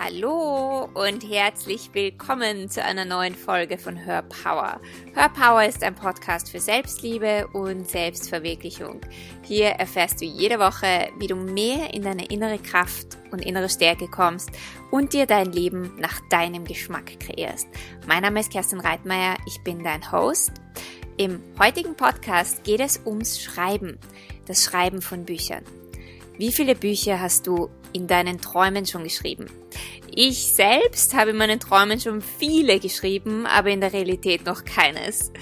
Hallo und herzlich willkommen zu einer neuen Folge von Hör Power. Hör Power ist ein Podcast für Selbstliebe und Selbstverwirklichung. Hier erfährst du jede Woche, wie du mehr in deine innere Kraft und innere Stärke kommst und dir dein Leben nach deinem Geschmack kreierst. Mein Name ist Kerstin Reitmeier, ich bin dein Host. Im heutigen Podcast geht es ums Schreiben, das Schreiben von Büchern. Wie viele Bücher hast du in deinen Träumen schon geschrieben? Ich selbst habe in meinen Träumen schon viele geschrieben, aber in der Realität noch keines.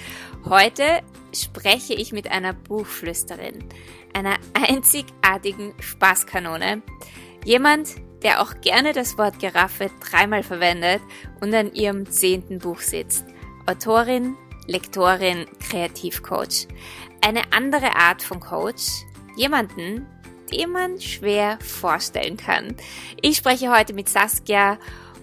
Heute spreche ich mit einer Buchflüsterin, einer einzigartigen Spaßkanone, jemand, der auch gerne das Wort Giraffe dreimal verwendet und an ihrem zehnten Buch sitzt. Autorin, Lektorin, Kreativcoach. Eine andere Art von Coach, jemanden, den man schwer vorstellen kann. Ich spreche heute mit Saskia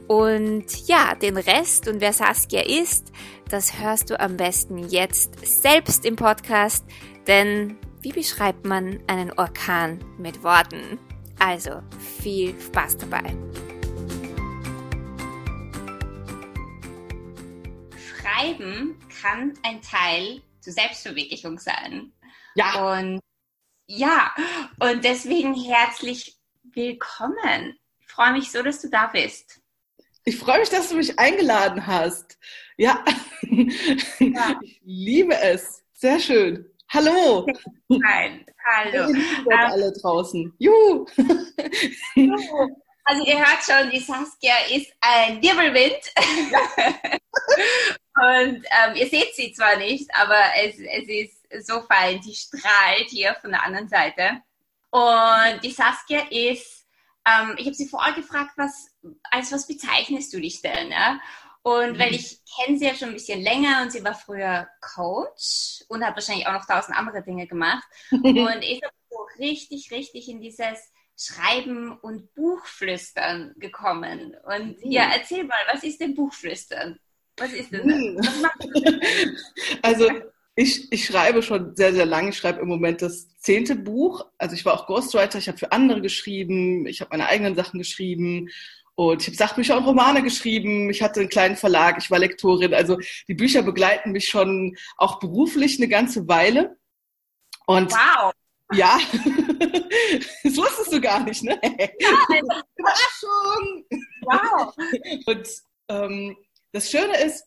und ja, den Rest und wer Saskia ist, das hörst du am besten jetzt selbst im Podcast, denn wie beschreibt man einen Orkan mit Worten? Also viel Spaß dabei. Schreiben kann ein Teil zur Selbstverwirklichung sein. Ja. Und ja, und deswegen herzlich willkommen. Ich freue mich so, dass du da bist. Ich freue mich, dass du mich eingeladen hast. Ja, ja. ich liebe es. Sehr schön. Hallo. Nein, hallo. Ähm, alle draußen. Juhu. Also ihr hört schon, die Saskia ist ein Wirbelwind. Und ähm, ihr seht sie zwar nicht, aber es, es ist so fein, die strahlt hier von der anderen Seite. Und die Saskia ist, ähm, ich habe sie vorher gefragt, was, als was bezeichnest du dich denn? Ja? Und mhm. weil ich kenne sie ja schon ein bisschen länger und sie war früher Coach und hat wahrscheinlich auch noch tausend andere Dinge gemacht. und ist so richtig, richtig in dieses Schreiben und Buchflüstern gekommen. Und mhm. ja, erzähl mal, was ist denn Buchflüstern? Was ist denn das? Mhm. Du? also ich, ich schreibe schon sehr, sehr lange. Ich schreibe im Moment das zehnte Buch. Also ich war auch Ghostwriter, ich habe für andere geschrieben, ich habe meine eigenen Sachen geschrieben und ich habe Sachbücher und Romane geschrieben. Ich hatte einen kleinen Verlag, ich war Lektorin. Also die Bücher begleiten mich schon auch beruflich eine ganze Weile. Und wow. Ja, das wusstest du gar nicht, ne? Ja, Überraschung! Wow! Und ähm, das Schöne ist,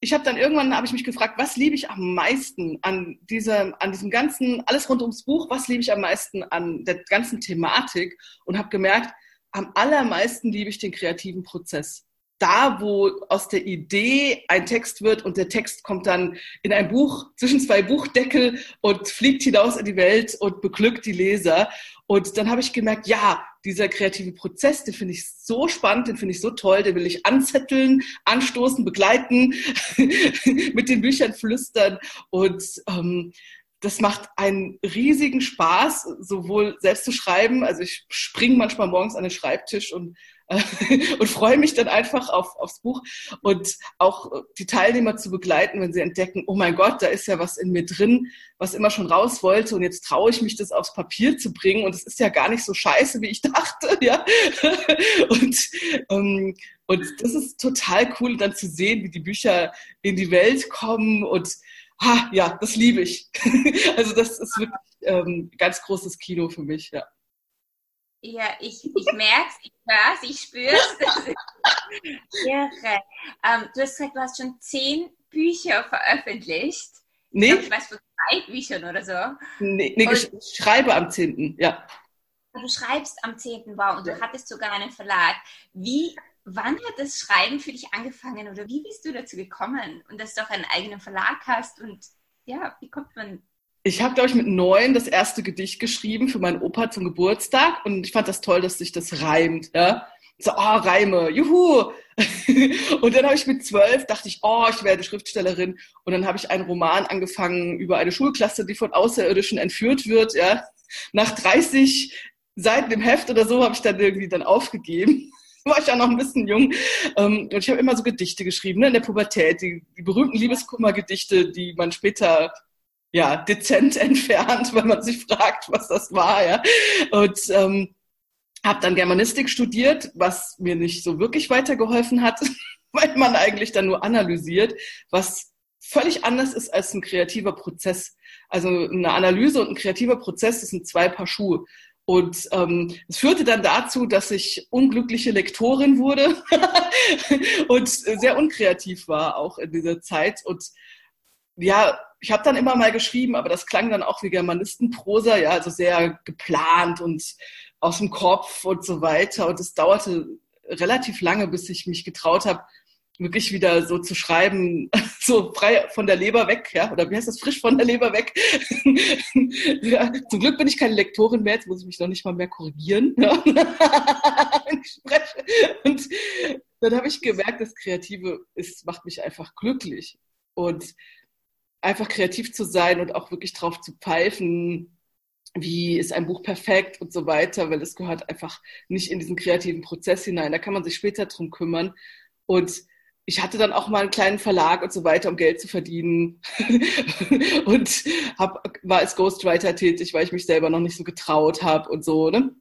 ich habe dann irgendwann habe ich mich gefragt, was liebe ich am meisten an dieser, an diesem ganzen, alles rund ums Buch, was liebe ich am meisten an der ganzen Thematik und habe gemerkt, am allermeisten liebe ich den kreativen Prozess. Da, wo aus der Idee ein Text wird und der Text kommt dann in ein Buch zwischen zwei Buchdeckel und fliegt hinaus in die Welt und beglückt die Leser. Und dann habe ich gemerkt, ja, dieser kreative Prozess, den finde ich so spannend, den finde ich so toll, den will ich anzetteln, anstoßen, begleiten, mit den Büchern flüstern. Und ähm, das macht einen riesigen Spaß, sowohl selbst zu schreiben, also ich springe manchmal morgens an den Schreibtisch und und freue mich dann einfach auf, aufs Buch. Und auch die Teilnehmer zu begleiten, wenn sie entdecken, oh mein Gott, da ist ja was in mir drin, was immer schon raus wollte und jetzt traue ich mich, das aufs Papier zu bringen. Und es ist ja gar nicht so scheiße, wie ich dachte, ja. Und, ähm, und das ist total cool, dann zu sehen, wie die Bücher in die Welt kommen und ha, ja, das liebe ich. Also das ist wirklich ähm, ganz großes Kino für mich, ja. Ja, ich, ich merke es, ich höre es, ich spüre es. Irre. Ähm, du hast gesagt, du hast schon zehn Bücher veröffentlicht. Nee. Ich, glaub, ich weiß von drei Büchern oder so. Nee, nee ich schreibe am 10. Ja. Du schreibst am 10. Wow, und du hattest sogar einen Verlag. Wie, wann hat das Schreiben für dich angefangen oder wie bist du dazu gekommen? Und dass du auch einen eigenen Verlag hast und ja, wie kommt man ich habe, glaube ich, mit neun das erste Gedicht geschrieben für meinen Opa zum Geburtstag und ich fand das toll, dass sich das reimt. Ja? So, oh, Reime, juhu! und dann habe ich mit zwölf, dachte ich, oh, ich werde Schriftstellerin. Und dann habe ich einen Roman angefangen über eine Schulklasse, die von Außerirdischen entführt wird. Ja? Nach 30 Seiten im Heft oder so habe ich dann irgendwie dann aufgegeben war ich ja noch ein bisschen jung. Ähm, und ich habe immer so Gedichte geschrieben, ne, in der Pubertät, die, die berühmten Liebeskummergedichte, die man später ja, dezent entfernt, weil man sich fragt, was das war, ja. Und ähm, habe dann Germanistik studiert, was mir nicht so wirklich weitergeholfen hat, weil man eigentlich dann nur analysiert, was völlig anders ist als ein kreativer Prozess. Also eine Analyse und ein kreativer Prozess, das sind zwei Paar Schuhe. Und ähm, es führte dann dazu, dass ich unglückliche Lektorin wurde und sehr unkreativ war auch in dieser Zeit. Und ja, ich habe dann immer mal geschrieben, aber das klang dann auch wie Germanistenprosa, ja, also sehr geplant und aus dem Kopf und so weiter. Und es dauerte relativ lange, bis ich mich getraut habe, wirklich wieder so zu schreiben, so frei von der Leber weg, ja, oder wie heißt das, frisch von der Leber weg. ja, zum Glück bin ich keine Lektorin mehr, jetzt muss ich mich noch nicht mal mehr korrigieren. Ja. und dann habe ich gemerkt, das Kreative ist, macht mich einfach glücklich. Und einfach kreativ zu sein und auch wirklich drauf zu pfeifen, wie ist ein Buch perfekt und so weiter, weil es gehört einfach nicht in diesen kreativen Prozess hinein. Da kann man sich später drum kümmern. Und ich hatte dann auch mal einen kleinen Verlag und so weiter, um Geld zu verdienen und hab, war als Ghostwriter tätig, weil ich mich selber noch nicht so getraut habe und so. Ne?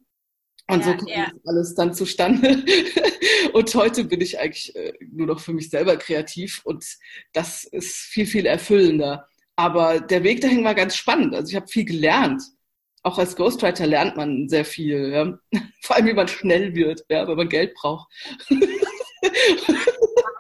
Und ja, so kommt ja. alles dann zustande. und heute bin ich eigentlich äh, nur noch für mich selber kreativ und das ist viel, viel erfüllender. Aber der Weg dahin war ganz spannend. Also ich habe viel gelernt. Auch als Ghostwriter lernt man sehr viel. Ja? Vor allem, wie man schnell wird, ja, wenn man Geld braucht.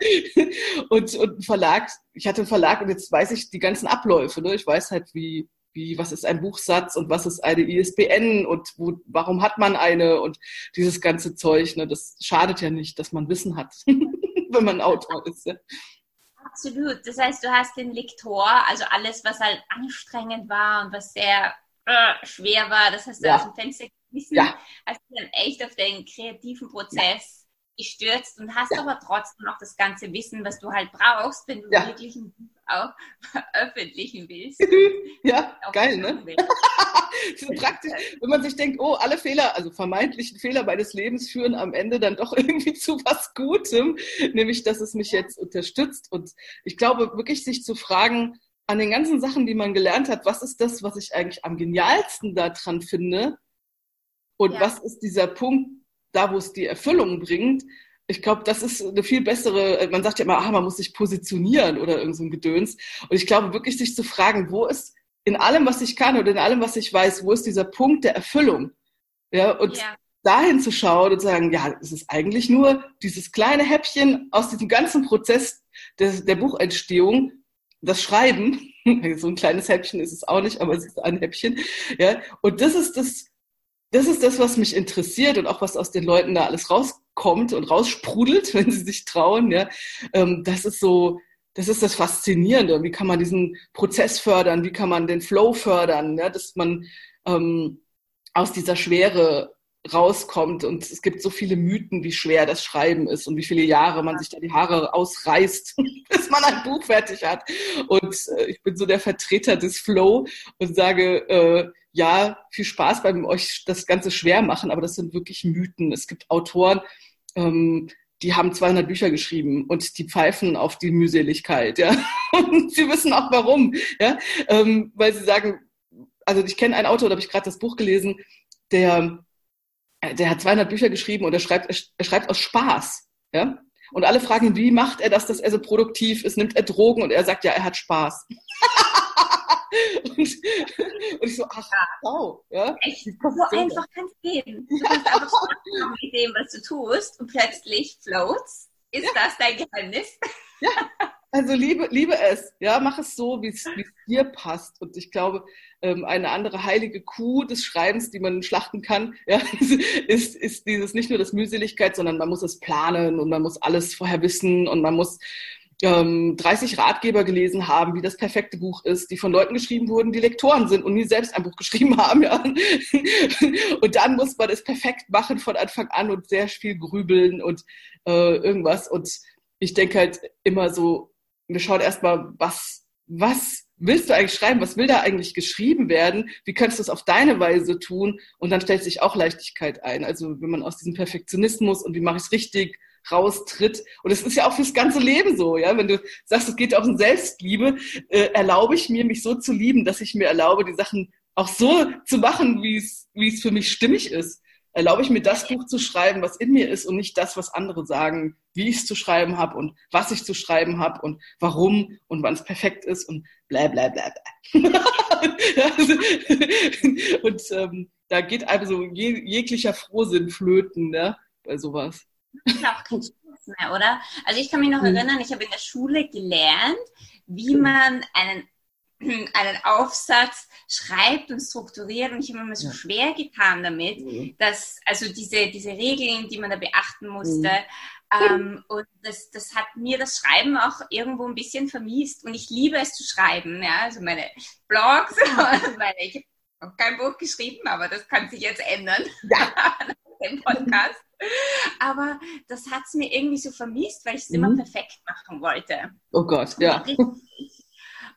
und, und ein Verlag, ich hatte einen Verlag und jetzt weiß ich die ganzen Abläufe. Ne? Ich weiß halt, wie, wie, was ist ein Buchsatz und was ist eine ISBN und wo, warum hat man eine und dieses ganze Zeug. Ne? Das schadet ja nicht, dass man Wissen hat, wenn man Autor ist. Ja? Absolut. Das heißt, du hast den Lektor, also alles, was halt anstrengend war und was sehr äh, schwer war, das hast du ja. aus dem Fenster gewissen. Ja. Hast du dann echt auf den kreativen Prozess gestürzt und hast ja. aber trotzdem noch das ganze Wissen, was du halt brauchst, wenn du ja. wirklich ein Buch auch veröffentlichen willst. ja, geil, ne? so praktisch, wenn man sich denkt, oh, alle Fehler, also vermeintlichen Fehler meines Lebens führen am Ende dann doch irgendwie zu was Gutem, nämlich, dass es mich jetzt unterstützt. Und ich glaube, wirklich sich zu fragen, an den ganzen Sachen, die man gelernt hat, was ist das, was ich eigentlich am genialsten daran finde? Und ja. was ist dieser Punkt, da, wo es die Erfüllung bringt, ich glaube, das ist eine viel bessere, man sagt ja immer, ah, man muss sich positionieren oder irgend so ein Gedöns. Und ich glaube wirklich, sich zu fragen, wo ist in allem, was ich kann oder in allem, was ich weiß, wo ist dieser Punkt der Erfüllung? Ja, und ja. dahin zu schauen und zu sagen, ja, es ist eigentlich nur dieses kleine Häppchen aus diesem ganzen Prozess der, der Buchentstehung, das Schreiben. so ein kleines Häppchen ist es auch nicht, aber es ist ein Häppchen. Ja, und das ist das, das ist das, was mich interessiert und auch was aus den Leuten da alles rauskommt und raussprudelt, wenn sie sich trauen. Ja, ähm, das ist so, das ist das Faszinierende. Wie kann man diesen Prozess fördern? Wie kann man den Flow fördern? Ja, dass man ähm, aus dieser Schwere rauskommt. Und es gibt so viele Mythen, wie schwer das Schreiben ist und wie viele Jahre man sich da die Haare ausreißt, bis man ein Buch fertig hat. Und äh, ich bin so der Vertreter des Flow und sage, äh, ja, viel Spaß beim euch das Ganze schwer machen, aber das sind wirklich Mythen. Es gibt Autoren, ähm, die haben 200 Bücher geschrieben und die pfeifen auf die Mühseligkeit, ja. Und sie wissen auch warum, ja, ähm, weil sie sagen, also ich kenne einen Autor, da habe ich gerade das Buch gelesen, der, der hat 200 Bücher geschrieben und er schreibt, er schreibt aus Spaß, ja. Und alle fragen, wie macht er das, dass er so produktiv ist? Nimmt er Drogen? Und er sagt, ja, er hat Spaß. Und, und, ich so, ach, wow. Ja? Echt, so einfach kann es gehen. Du kannst einfach Spaß mit dem, was du tust und plötzlich floats. Ist ja. das dein Geheimnis? Ja, also liebe, liebe es. Ja, mach es so, wie es dir passt. Und ich glaube, ähm, eine andere heilige Kuh des Schreibens, die man schlachten kann, ja, ist, ist dieses nicht nur das Mühseligkeit, sondern man muss es planen und man muss alles vorher wissen und man muss ähm, 30 Ratgeber gelesen haben, wie das perfekte Buch ist, die von Leuten geschrieben wurden, die Lektoren sind und nie selbst ein Buch geschrieben haben. Ja. Und dann muss man es perfekt machen von Anfang an und sehr viel grübeln und äh, irgendwas. Und ich denke halt immer so, wir schauen erstmal, was, was willst du eigentlich schreiben? Was will da eigentlich geschrieben werden? Wie kannst du es auf deine Weise tun? Und dann stellt sich auch Leichtigkeit ein. Also wenn man aus diesem Perfektionismus und wie mache ich es richtig raustritt. Und es ist ja auch fürs ganze Leben so, ja. Wenn du sagst, es geht auch um Selbstliebe, äh, erlaube ich mir, mich so zu lieben, dass ich mir erlaube, die Sachen auch so zu machen, wie es, wie es für mich stimmig ist. erlaube ich mir das Buch zu schreiben, was in mir ist und nicht das, was andere sagen, wie ich es zu schreiben habe und was ich zu schreiben habe und warum und wann es perfekt ist und bla bla bla bla. und ähm, da geht also je, jeglicher Frohsinn flöten, ne, bei sowas. Das ist auch kein Spaß mehr, oder? Also ich kann mich noch hm. erinnern, ich habe in der Schule gelernt, wie man einen einen Aufsatz schreibt und strukturiert und ich habe mir so ja. schwer getan damit, mhm. dass also diese, diese Regeln, die man da beachten musste, mhm. ähm, und das, das hat mir das Schreiben auch irgendwo ein bisschen vermiest und ich liebe es zu schreiben, ja, also meine Blogs, meine, ich habe kein Buch geschrieben, aber das kann sich jetzt ändern ja. im Podcast. Aber das hat es mir irgendwie so vermisst, weil ich es mhm. immer perfekt machen wollte. Oh Gott, ja.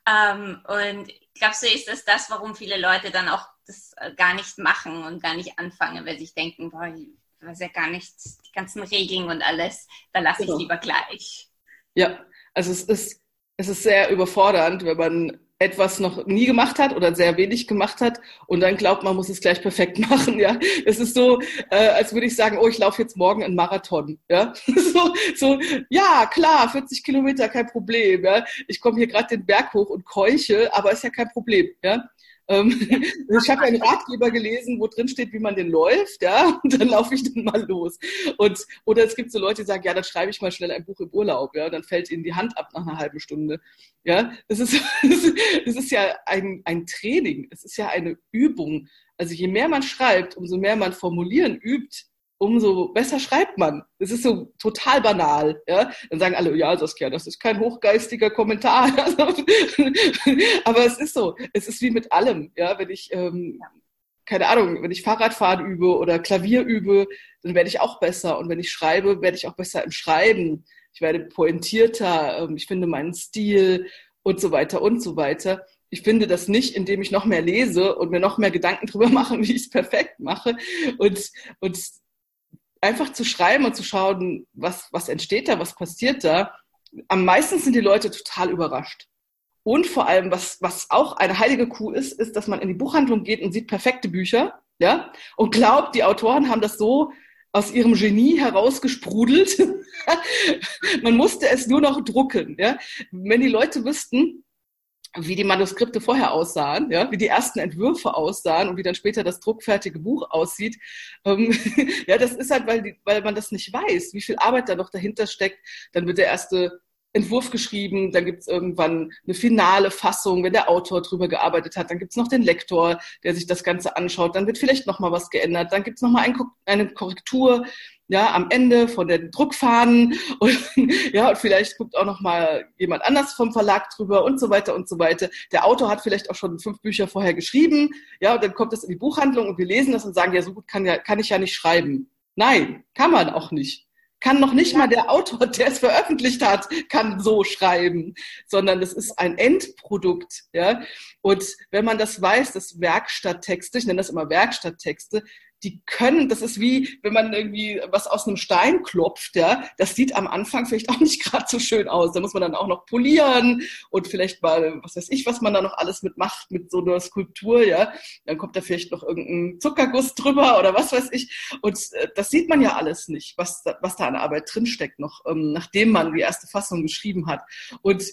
Ähm, und glaubst du, ist das das, warum viele Leute dann auch das äh, gar nicht machen und gar nicht anfangen, weil sie sich denken, boah, ich weiß ja gar nicht, die ganzen Regeln und alles, da lasse genau. ich lieber gleich. Ja, also es ist, es ist sehr überfordernd, wenn man etwas noch nie gemacht hat oder sehr wenig gemacht hat und dann glaubt, man muss es gleich perfekt machen. Ja, es ist so, äh, als würde ich sagen, oh, ich laufe jetzt morgen einen Marathon. Ja, so, so, ja, klar, 40 Kilometer, kein Problem. Ja, ich komme hier gerade den Berg hoch und keuche, aber ist ja kein Problem. Ja, ich habe einen Ratgeber gelesen, wo drin steht, wie man den läuft, ja, und dann laufe ich dann mal los. Und, oder es gibt so Leute, die sagen, ja, dann schreibe ich mal schnell ein Buch im Urlaub, ja, dann fällt ihnen die Hand ab nach einer halben Stunde. Ja, es ist, es ist ja ein, ein Training, es ist ja eine Übung. Also je mehr man schreibt, umso mehr man formulieren übt, umso besser schreibt man. Das ist so total banal. Ja? Dann sagen alle, ja, Saskia, das ist kein hochgeistiger Kommentar. Aber es ist so. Es ist wie mit allem. Ja? Wenn ich, ähm, keine Ahnung, wenn ich Fahrradfahren übe oder Klavier übe, dann werde ich auch besser. Und wenn ich schreibe, werde ich auch besser im Schreiben. Ich werde pointierter. Ähm, ich finde meinen Stil und so weiter und so weiter ich finde das nicht, indem ich noch mehr lese und mir noch mehr Gedanken drüber mache, wie ich es perfekt mache. Und, und einfach zu schreiben und zu schauen, was, was entsteht da, was passiert da. Am meisten sind die Leute total überrascht. Und vor allem, was, was auch eine heilige Kuh ist, ist, dass man in die Buchhandlung geht und sieht perfekte Bücher, ja, und glaubt, die Autoren haben das so aus ihrem Genie herausgesprudelt. man musste es nur noch drucken, ja. Wenn die Leute wüssten, wie die Manuskripte vorher aussahen, ja, wie die ersten Entwürfe aussahen und wie dann später das druckfertige Buch aussieht. Ähm, ja, das ist halt, weil, die, weil man das nicht weiß, wie viel Arbeit da noch dahinter steckt. Dann wird der erste Entwurf geschrieben, dann gibt es irgendwann eine finale Fassung, wenn der Autor drüber gearbeitet hat, dann gibt es noch den Lektor, der sich das Ganze anschaut, dann wird vielleicht noch mal was geändert, dann gibt es noch mal ein, eine Korrektur ja, am Ende von den Druckfahnen und, ja, und vielleicht guckt auch noch mal jemand anders vom Verlag drüber und so weiter und so weiter. Der Autor hat vielleicht auch schon fünf Bücher vorher geschrieben, ja, und dann kommt das in die Buchhandlung und wir lesen das und sagen, ja, so gut kann, ja, kann ich ja nicht schreiben. Nein, kann man auch nicht. Kann noch nicht mal der Autor, der es veröffentlicht hat, kann so schreiben, sondern das ist ein Endprodukt, ja. Und wenn man das weiß, dass Werkstatttexte, ich nenne das immer Werkstatttexte, die können, das ist wie, wenn man irgendwie was aus einem Stein klopft, ja, das sieht am Anfang vielleicht auch nicht gerade so schön aus. Da muss man dann auch noch polieren und vielleicht mal, was weiß ich, was man da noch alles mitmacht mit so einer Skulptur, ja. Dann kommt da vielleicht noch irgendein Zuckerguss drüber oder was weiß ich. Und äh, das sieht man ja alles nicht, was, was da an Arbeit drinsteckt noch, ähm, nachdem man die erste Fassung geschrieben hat. Und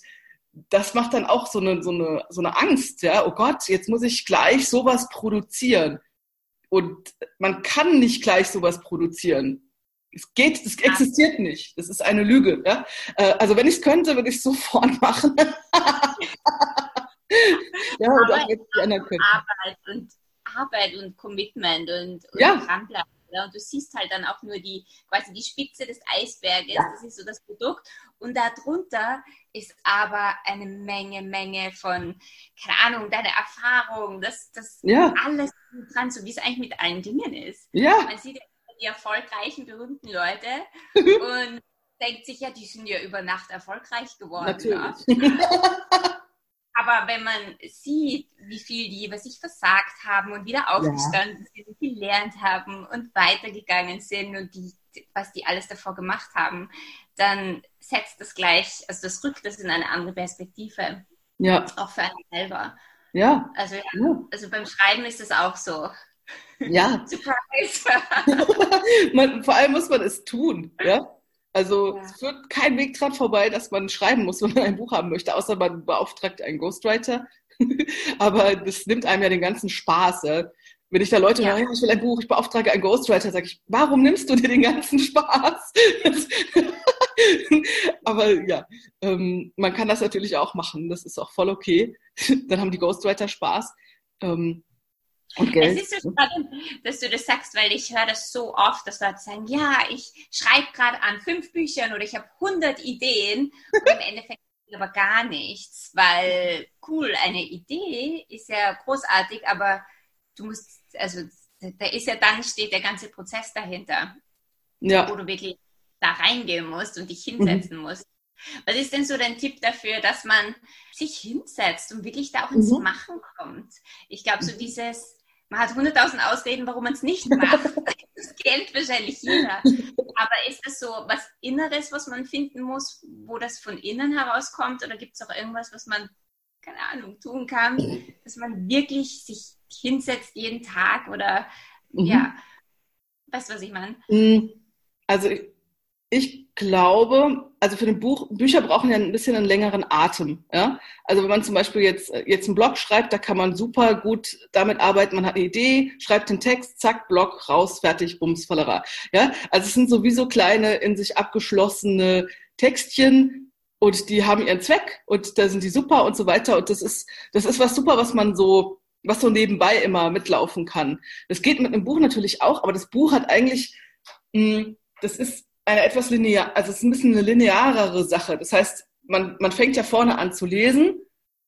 das macht dann auch so eine, so eine, so eine Angst, ja, oh Gott, jetzt muss ich gleich sowas produzieren. Und man kann nicht gleich sowas produzieren. Es geht, es existiert nicht. Das ist eine Lüge. Ja? Äh, also wenn ich es könnte, würde ich es sofort machen. ja, und auch jetzt die anderen können. Arbeit und Arbeit und Commitment und, und ja. dranbleiben. Und du siehst halt dann auch nur die, quasi die Spitze des Eisberges, ja. das ist so das Produkt. Und darunter ist aber eine Menge, Menge von, keine Ahnung, deine Erfahrung, das, das ja. alles dran, so wie es eigentlich mit allen Dingen ist. Ja. Man sieht ja die erfolgreichen, berühmten Leute und denkt sich ja, die sind ja über Nacht erfolgreich geworden. Natürlich. Aber wenn man sieht, wie viel die über sich versagt haben und wieder aufgestanden ja. sind, gelernt haben und weitergegangen sind und die, was die alles davor gemacht haben, dann setzt das gleich, also das rückt das in eine andere Perspektive. Ja. Auch für einen selber. Ja. Also, ja, also beim Schreiben ist es auch so. Ja. Surprise. man, vor allem muss man es tun, ja. Also ja. es führt kein Weg dran vorbei, dass man schreiben muss, wenn man ein Buch haben möchte, außer man beauftragt einen Ghostwriter. Aber das nimmt einem ja den ganzen Spaß. Ja? Wenn ich da Leute ja. höre, ich will ein Buch, ich beauftrage einen Ghostwriter, sage ich, warum nimmst du dir den ganzen Spaß? Aber ja, ähm, man kann das natürlich auch machen. Das ist auch voll okay. Dann haben die Ghostwriter Spaß. Ähm, und Geld. Es ist so spannend, dass du das sagst, weil ich höre das so oft, dass Leute sagen, ja, ich schreibe gerade an fünf Büchern oder ich habe 100 Ideen und im Endeffekt aber gar nichts, weil cool, eine Idee ist ja großartig, aber du musst, also da ist ja dann steht der ganze Prozess dahinter, ja. wo du wirklich da reingehen musst und dich hinsetzen mhm. musst. Was ist denn so dein Tipp dafür, dass man sich hinsetzt und wirklich da auch ins mhm. Machen kommt? Ich glaube, so dieses, man hat hunderttausend Ausreden, warum man es nicht macht. das kennt wahrscheinlich jeder. Aber ist das so was Inneres, was man finden muss, wo das von innen herauskommt? Oder gibt es auch irgendwas, was man, keine Ahnung, tun kann, dass man wirklich sich hinsetzt jeden Tag? Oder mhm. ja, weißt du, was ich meine? Mhm. Also ich glaube, also für ein Buch, Bücher brauchen ja ein bisschen einen längeren Atem. Ja? Also wenn man zum Beispiel jetzt, jetzt einen Blog schreibt, da kann man super gut damit arbeiten. Man hat eine Idee, schreibt den Text, zack, Blog, raus, fertig, bums, Fallera. Ja? Also es sind sowieso kleine, in sich abgeschlossene Textchen und die haben ihren Zweck und da sind die super und so weiter. Und das ist, das ist was super, was man so, was so nebenbei immer mitlaufen kann. Das geht mit einem Buch natürlich auch, aber das Buch hat eigentlich, hm, das ist eine etwas linear, also es ist ein bisschen eine linearere Sache. Das heißt, man, man fängt ja vorne an zu lesen,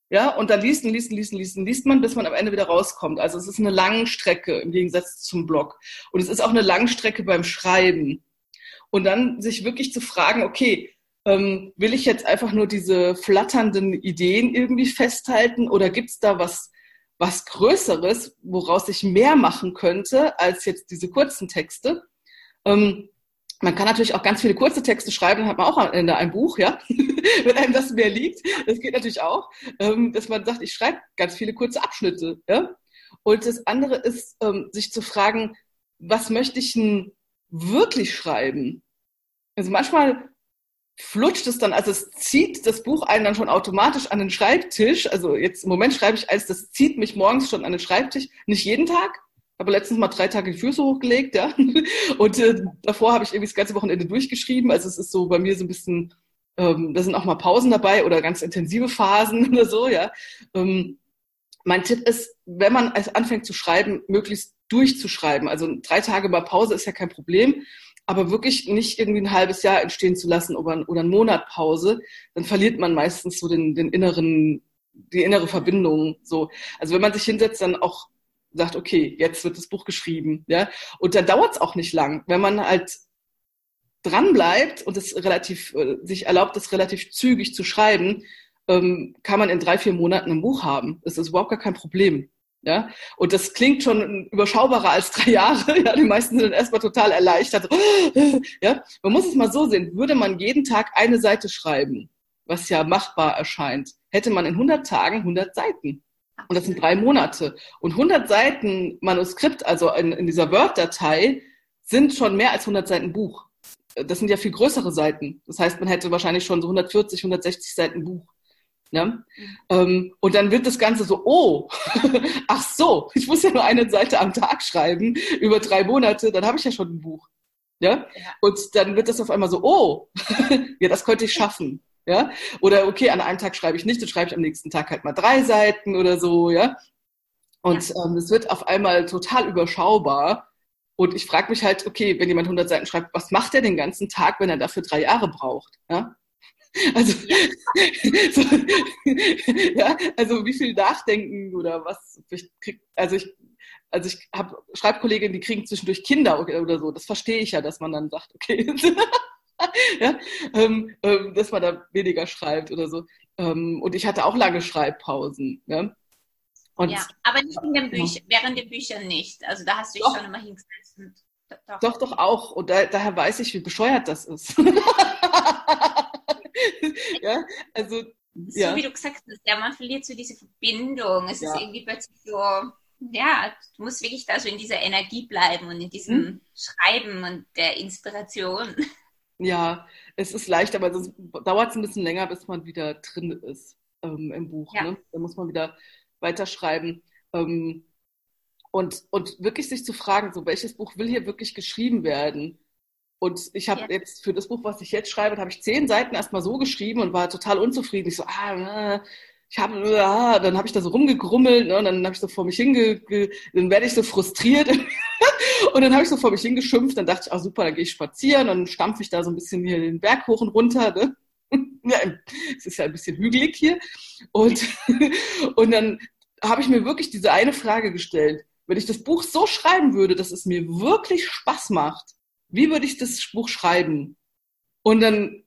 ja, und dann liest und liest und liest und liest und liest man, bis man am Ende wieder rauskommt. Also es ist eine Langstrecke im Gegensatz zum Blog. Und es ist auch eine Langstrecke beim Schreiben. Und dann sich wirklich zu fragen, okay, ähm, will ich jetzt einfach nur diese flatternden Ideen irgendwie festhalten oder gibt's da was, was Größeres, woraus ich mehr machen könnte als jetzt diese kurzen Texte? Ähm, man kann natürlich auch ganz viele kurze Texte schreiben, dann hat man auch am Ende ein Buch, ja, wenn einem das mehr liegt. Das geht natürlich auch, ähm, dass man sagt, ich schreibe ganz viele kurze Abschnitte, ja. Und das andere ist, ähm, sich zu fragen, was möchte ich denn wirklich schreiben? Also manchmal flutscht es dann, also es zieht das Buch einen dann schon automatisch an den Schreibtisch. Also jetzt im Moment schreibe ich als, das zieht mich morgens schon an den Schreibtisch. Nicht jeden Tag, habe letztens mal drei Tage die Füße hochgelegt, ja. Und äh, davor habe ich irgendwie das ganze Wochenende durchgeschrieben. Also es ist so bei mir so ein bisschen, ähm, da sind auch mal Pausen dabei oder ganz intensive Phasen oder so, ja. Ähm, mein Tipp ist, wenn man anfängt zu schreiben, möglichst durchzuschreiben. Also drei Tage mal Pause ist ja kein Problem, aber wirklich nicht irgendwie ein halbes Jahr entstehen zu lassen oder, oder einen Monat Pause, dann verliert man meistens so den, den inneren, die innere Verbindung. So, also wenn man sich hinsetzt, dann auch sagt, okay, jetzt wird das Buch geschrieben, ja. Und dann dauert es auch nicht lang. Wenn man halt dran bleibt und es relativ, äh, sich erlaubt, das relativ zügig zu schreiben, ähm, kann man in drei, vier Monaten ein Buch haben. Das ist überhaupt gar kein Problem. Ja, und das klingt schon überschaubarer als drei Jahre. Ja, die meisten sind dann erstmal total erleichtert. Ja, man muss es mal so sehen. Würde man jeden Tag eine Seite schreiben, was ja machbar erscheint, hätte man in 100 Tagen 100 Seiten. Und das sind drei Monate. Und 100 Seiten Manuskript, also in, in dieser Word-Datei, sind schon mehr als 100 Seiten Buch. Das sind ja viel größere Seiten. Das heißt, man hätte wahrscheinlich schon so 140, 160 Seiten Buch. Ja? Mhm. Ähm, und dann wird das Ganze so, oh, ach so, ich muss ja nur eine Seite am Tag schreiben über drei Monate, dann habe ich ja schon ein Buch. Ja? ja? Und dann wird das auf einmal so, oh, ja, das könnte ich schaffen. Ja? Oder okay, an einem Tag schreibe ich nicht, dann schreibe ich am nächsten Tag halt mal drei Seiten oder so, ja. Und ja. ähm, es wird auf einmal total überschaubar. Und ich frage mich halt, okay, wenn jemand 100 Seiten schreibt, was macht er den ganzen Tag, wenn er dafür drei Jahre braucht? Ja? Also, so, ja, also wie viel Nachdenken oder was? Ich krieg, also ich, also ich habe Schreibkolleginnen, die kriegen zwischendurch Kinder oder so. Das verstehe ich ja, dass man dann sagt, okay, ja, ähm, ähm, dass man da weniger schreibt oder so. Ähm, und ich hatte auch lange Schreibpausen. Ja, und, ja aber nicht in den Büchern, während den Büchern nicht. Also da hast du dich schon immer hingesetzt. Doch. doch, doch auch. Und da, daher weiß ich, wie bescheuert das ist. ja, also so ja. wie du gesagt hast, ja, man verliert so diese Verbindung. Es ja. ist irgendwie plötzlich so, ja, du musst wirklich da so in dieser Energie bleiben und in diesem hm? Schreiben und der Inspiration. Ja, es ist leicht, aber es dauert ein bisschen länger, bis man wieder drin ist ähm, im Buch. Ja. Ne? Da muss man wieder weiterschreiben. Ähm, und, und wirklich sich zu fragen, so welches Buch will hier wirklich geschrieben werden? Und ich habe ja. jetzt für das Buch, was ich jetzt schreibe, habe ich zehn Seiten erstmal so geschrieben und war total unzufrieden. Ich so, ah, ich habe, ah, dann habe ich da so rumgegrummelt, ne, und dann habe ich so vor mich hinge, dann werde ich so frustriert und dann habe ich so vor mich hingeschimpft. Dann dachte ich, ah super, dann gehe ich spazieren dann stampfe ich da so ein bisschen hier den Berg hoch und runter. Ne? ja, es ist ja ein bisschen hügelig hier. Und, und dann habe ich mir wirklich diese eine Frage gestellt. Wenn ich das Buch so schreiben würde, dass es mir wirklich Spaß macht, wie würde ich das Buch schreiben? Und dann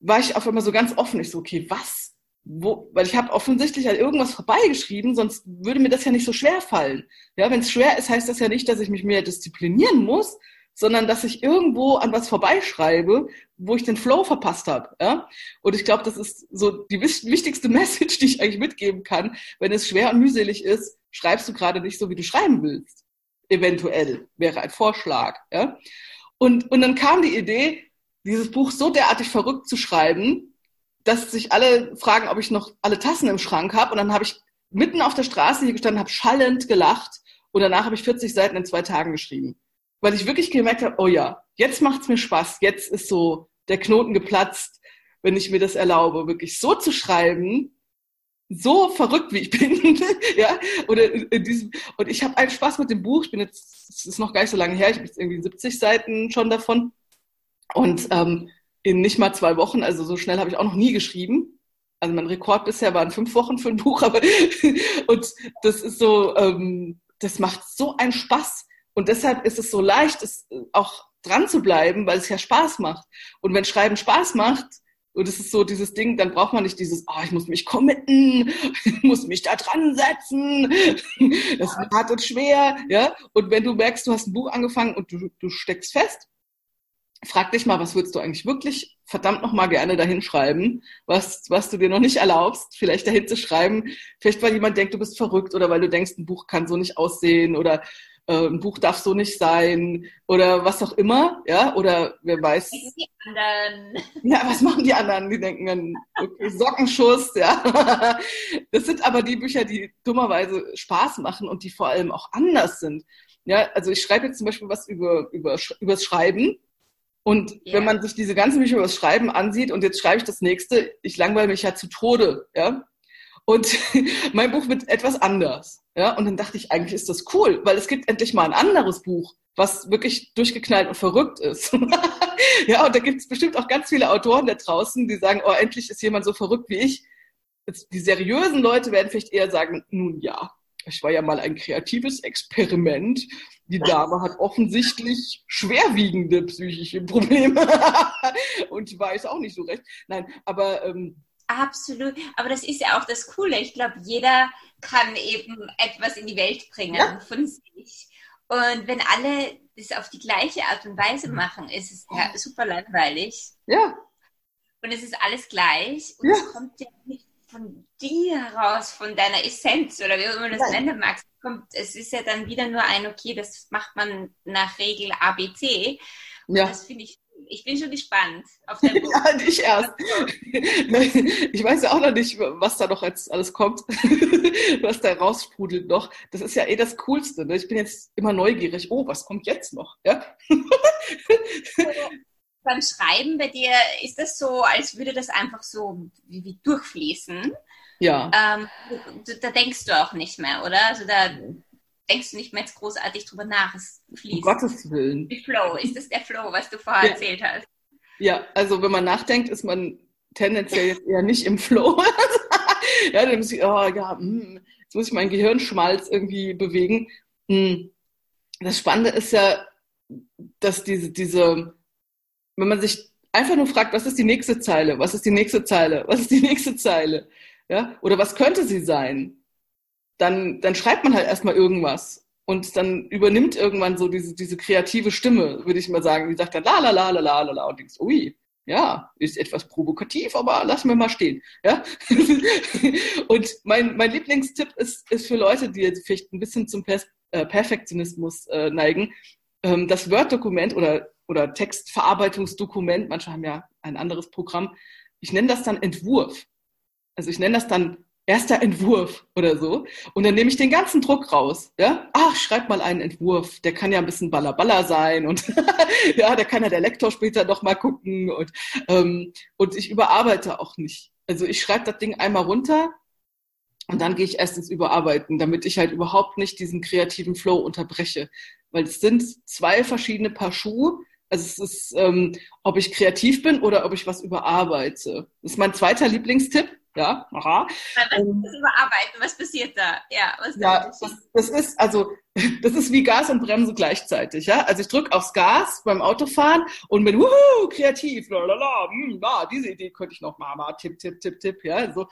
war ich auf einmal so ganz offen. Ich so, okay, was? Wo? Weil ich habe offensichtlich an irgendwas vorbeigeschrieben, sonst würde mir das ja nicht so schwer fallen. Ja, wenn es schwer ist, heißt das ja nicht, dass ich mich mehr disziplinieren muss, sondern dass ich irgendwo an was vorbeischreibe, wo ich den Flow verpasst habe. Ja? Und ich glaube, das ist so die wichtigste Message, die ich eigentlich mitgeben kann. Wenn es schwer und mühselig ist, schreibst du gerade nicht so, wie du schreiben willst. Eventuell wäre ein Vorschlag. Ja? Und, und dann kam die Idee, dieses Buch so derartig verrückt zu schreiben, dass sich alle fragen, ob ich noch alle Tassen im Schrank habe. Und dann habe ich mitten auf der Straße hier gestanden, habe schallend gelacht und danach habe ich 40 Seiten in zwei Tagen geschrieben. Weil ich wirklich gemerkt habe, oh ja, jetzt macht's mir Spaß, jetzt ist so der Knoten geplatzt, wenn ich mir das erlaube, wirklich so zu schreiben, so verrückt wie ich bin, ja, oder in diesem, und ich habe einen Spaß mit dem Buch. Ich bin jetzt, es ist noch gar nicht so lange her, ich habe jetzt irgendwie 70 Seiten schon davon und ähm, in nicht mal zwei Wochen, also so schnell habe ich auch noch nie geschrieben. Also mein Rekord bisher waren fünf Wochen für ein Buch, aber und das ist so, ähm, das macht so einen Spaß und deshalb ist es so leicht, es auch dran zu bleiben, weil es ja Spaß macht. Und wenn Schreiben Spaß macht, und es ist so dieses Ding, dann braucht man nicht dieses, oh, ich muss mich committen, ich muss mich da dran setzen, das ist hart und schwer, ja. Und wenn du merkst, du hast ein Buch angefangen und du, du steckst fest, frag dich mal, was würdest du eigentlich wirklich verdammt noch mal gerne dahin schreiben, was, was du dir noch nicht erlaubst, vielleicht dahin zu schreiben, vielleicht weil jemand denkt, du bist verrückt oder weil du denkst, ein Buch kann so nicht aussehen oder äh, ein Buch darf so nicht sein oder was auch immer, ja, oder wer weiß. Die anderen. Ja, was machen die anderen? Die denken dann, okay, Sockenschuss, ja. Das sind aber die Bücher, die dummerweise Spaß machen und die vor allem auch anders sind. Ja, also ich schreibe jetzt zum Beispiel was über, über, übers Schreiben. Und yeah. wenn man sich diese ganzen Bücher über das Schreiben ansieht und jetzt schreibe ich das nächste, ich langweile mich ja zu Tode, ja. Und mein Buch wird etwas anders. Ja, und dann dachte ich, eigentlich ist das cool, weil es gibt endlich mal ein anderes Buch, was wirklich durchgeknallt und verrückt ist. ja, und da gibt es bestimmt auch ganz viele Autoren da draußen, die sagen, oh, endlich ist jemand so verrückt wie ich. Jetzt, die seriösen Leute werden vielleicht eher sagen, nun ja, ich war ja mal ein kreatives Experiment. Die Dame hat offensichtlich schwerwiegende psychische Probleme und weiß auch nicht so recht. Nein, aber ähm, Absolut. Aber das ist ja auch das Coole. Ich glaube, jeder kann eben etwas in die Welt bringen ja. von sich. Und wenn alle das auf die gleiche Art und Weise machen, ist es ja super langweilig. Ja. Und es ist alles gleich. Und ja. es kommt ja nicht von dir heraus, von deiner Essenz oder wie auch immer du das nennen magst. Es ist ja dann wieder nur ein, okay, das macht man nach Regel ABC. Und ja. das finde ich ich bin schon gespannt auf den Buch. ja, nicht erst. ich weiß ja auch noch nicht, was da noch jetzt alles kommt, was da raussprudelt noch. Das ist ja eh das Coolste. Ne? Ich bin jetzt immer neugierig. Oh, was kommt jetzt noch? Ja? Beim Schreiben bei dir ist das so, als würde das einfach so wie, wie durchfließen. Ja. Ähm, da denkst du auch nicht mehr, oder? Also da denkst du nicht mehr jetzt großartig drüber nach. Es fließt. Um Gottes Willen. Die Flow. Ist das der Flow, was du vorher ja. erzählt hast? Ja, also wenn man nachdenkt, ist man tendenziell jetzt eher nicht im Flow. ja, dann muss ich, oh ja, hm, jetzt muss ich meinen Gehirnschmalz irgendwie bewegen. Hm. Das Spannende ist ja, dass diese, diese, wenn man sich einfach nur fragt, was ist die nächste Zeile, was ist die nächste Zeile, was ist die nächste Zeile, ja, oder was könnte sie sein, dann, dann schreibt man halt erstmal irgendwas. Und dann übernimmt irgendwann so diese, diese kreative Stimme, würde ich mal sagen, die sagt dann la la la la la la la. Und denkst, ui, Ja, ist etwas provokativ, aber lassen wir mal stehen. Ja? und mein, mein Lieblingstipp ist, ist für Leute, die jetzt vielleicht ein bisschen zum Pers äh, Perfektionismus äh, neigen, ähm, das Word-Dokument oder, oder Textverarbeitungsdokument, manche haben ja ein anderes Programm, ich nenne das dann Entwurf. Also ich nenne das dann erster Entwurf oder so. Und dann nehme ich den ganzen Druck raus. Ja? Ach, schreib mal einen Entwurf. Der kann ja ein bisschen ballerballer sein und ja, da kann ja der Lektor später noch mal gucken und, ähm, und ich überarbeite auch nicht. Also ich schreibe das Ding einmal runter und dann gehe ich erst ins Überarbeiten, damit ich halt überhaupt nicht diesen kreativen Flow unterbreche. Weil es sind zwei verschiedene Paar Schuhe. Also es ist, ähm, ob ich kreativ bin oder ob ich was überarbeite. Das ist mein zweiter Lieblingstipp ja, aha. Was ähm, überarbeiten, was passiert da? Ja, was ja das, das, ist also das ist wie Gas und Bremse gleichzeitig, ja. Also ich drücke aufs Gas beim Autofahren und bin wuhu, kreativ, lalala, hm, ah, diese Idee könnte ich noch mal, mal tipp, tipp, tipp, tipp, ja, so.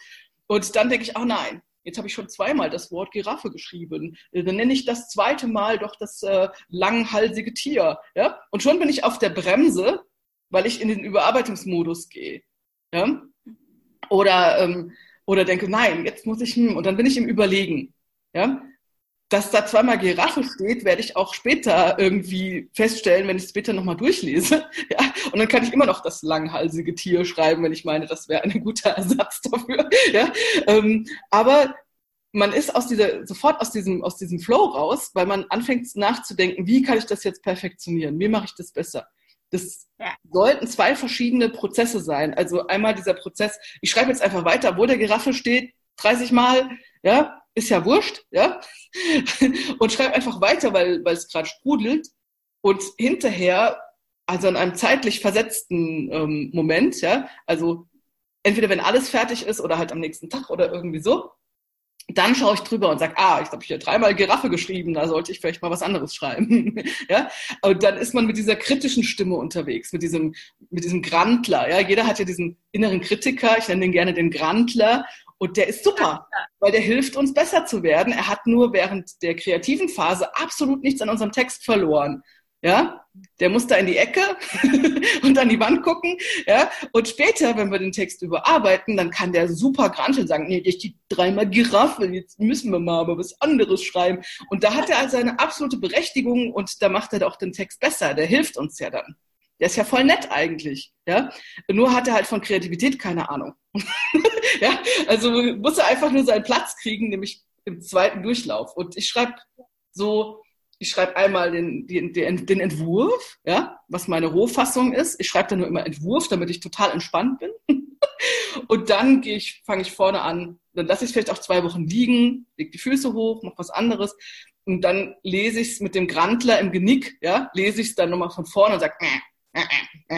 Und dann denke ich, ach nein, jetzt habe ich schon zweimal das Wort Giraffe geschrieben. Dann nenne ich das zweite Mal doch das äh, langhalsige Tier, ja. Und schon bin ich auf der Bremse, weil ich in den Überarbeitungsmodus gehe, ja. Oder, ähm, oder denke, nein, jetzt muss ich, hm, und dann bin ich im Überlegen. Ja? Dass da zweimal Giraffe steht, werde ich auch später irgendwie feststellen, wenn ich es später nochmal durchlese. Ja? Und dann kann ich immer noch das langhalsige Tier schreiben, wenn ich meine, das wäre ein guter Ersatz dafür. Ja? Ähm, aber man ist aus dieser, sofort aus diesem, aus diesem Flow raus, weil man anfängt nachzudenken, wie kann ich das jetzt perfektionieren? Wie mache ich das besser? Das ja. sollten zwei verschiedene Prozesse sein. Also einmal dieser Prozess, ich schreibe jetzt einfach weiter, wo der Giraffe steht, 30 Mal, ja, ist ja wurscht, ja, und schreibe einfach weiter, weil, weil es gerade sprudelt. Und hinterher, also in einem zeitlich versetzten ähm, Moment, ja, also entweder wenn alles fertig ist oder halt am nächsten Tag oder irgendwie so, dann schaue ich drüber und sage, ah, ich habe hier dreimal Giraffe geschrieben, da sollte ich vielleicht mal was anderes schreiben. ja? Und dann ist man mit dieser kritischen Stimme unterwegs, mit diesem, mit diesem Grantler. Ja? Jeder hat ja diesen inneren Kritiker, ich nenne den gerne den Grantler. Und der ist super, weil der hilft uns besser zu werden. Er hat nur während der kreativen Phase absolut nichts an unserem Text verloren. Ja, der muss da in die Ecke und an die Wand gucken. Ja, und später, wenn wir den Text überarbeiten, dann kann der super granteln sagen, nee, ich die dreimal Giraffe, jetzt müssen wir mal aber was anderes schreiben. Und da hat er also eine absolute Berechtigung und da macht er auch den Text besser. Der hilft uns ja dann. Der ist ja voll nett eigentlich, ja. Nur hat er halt von Kreativität keine Ahnung. ja, also muss er einfach nur seinen Platz kriegen, nämlich im zweiten Durchlauf. Und ich schreibe so ich schreibe einmal den, den, den Entwurf, ja, was meine Rohfassung ist. Ich schreibe dann nur immer Entwurf, damit ich total entspannt bin. und dann gehe ich, fange ich vorne an. Dann lasse ich vielleicht auch zwei Wochen liegen, leg die Füße hoch, mach was anderes. Und dann lese ich es mit dem Grantler im Genick, ja, lese ich es dann nochmal von vorne und sage.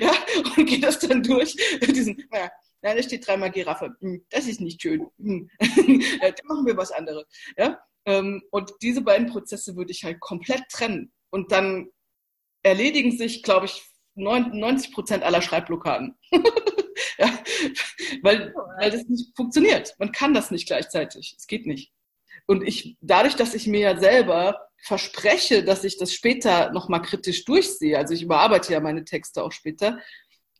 ja, und gehe das dann durch, diesen, äh, ja, da steht dreimal Giraffe. Hm, das ist nicht schön. Hm. dann machen wir was anderes. Ja? Ähm, und diese beiden Prozesse würde ich halt komplett trennen. Und dann erledigen sich, glaube ich, 90 Prozent aller Schreibblockaden. ja, weil, weil das nicht funktioniert. Man kann das nicht gleichzeitig. Es geht nicht. Und ich, dadurch, dass ich mir ja selber verspreche, dass ich das später nochmal kritisch durchsehe, also ich überarbeite ja meine Texte auch später,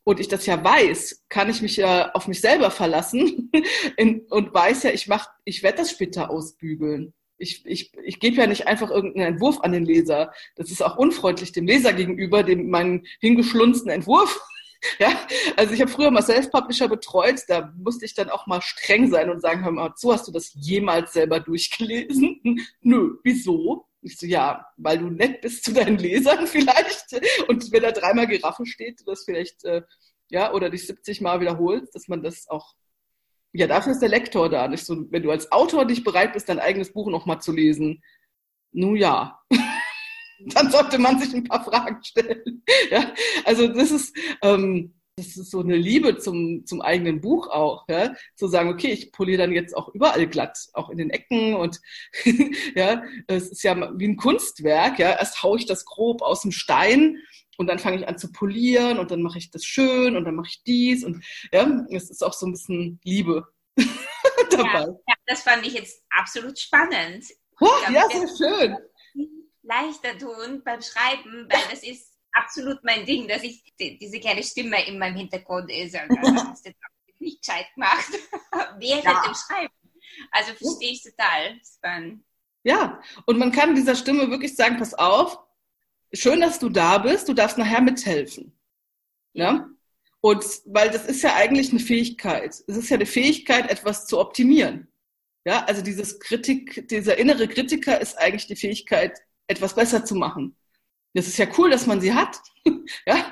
und ich das ja weiß, kann ich mich ja auf mich selber verlassen und weiß ja, ich mach, ich werde das später ausbügeln ich, ich, ich gebe ja nicht einfach irgendeinen Entwurf an den Leser. Das ist auch unfreundlich dem Leser gegenüber, dem meinen hingeschlunzten Entwurf. ja, also ich habe früher mal Self-Publisher betreut, da musste ich dann auch mal streng sein und sagen, hör mal, so hast du das jemals selber durchgelesen? Nö, wieso? Ich so, ja, weil du nett bist zu deinen Lesern vielleicht und wenn da dreimal Giraffe steht, das vielleicht, äh, ja, oder dich 70 Mal wiederholst, dass man das auch ja, dafür ist der Lektor da. Nicht so, wenn du als Autor nicht bereit bist, dein eigenes Buch nochmal zu lesen, nun ja. Dann sollte man sich ein paar Fragen stellen. ja, also das ist, ähm, das ist so eine Liebe zum, zum eigenen Buch auch, ja? zu sagen, okay, ich poliere dann jetzt auch überall glatt, auch in den Ecken und ja, es ist ja wie ein Kunstwerk, ja, erst haue ich das grob aus dem Stein und dann fange ich an zu polieren und dann mache ich das schön und dann mache ich dies und ja, es ist auch so ein bisschen Liebe dabei. Ja, ja, das fand ich jetzt absolut spannend. Oh, ja, sehr schön. Leichter tun beim Schreiben, weil es ist absolut mein Ding, dass ich die, diese kleine Stimme in meinem Hintergrund ist. Und, das hast du nicht gescheit gemacht während ja. dem Schreiben. Also verstehe ich total. Ja, und man kann dieser Stimme wirklich sagen, pass auf, schön, dass du da bist, du darfst nachher mithelfen. Ja? Und weil das ist ja eigentlich eine Fähigkeit. Es ist ja eine Fähigkeit, etwas zu optimieren. Ja, also dieses Kritik, dieser innere Kritiker ist eigentlich die Fähigkeit, etwas besser zu machen. Das ist ja cool, dass man sie hat. ja,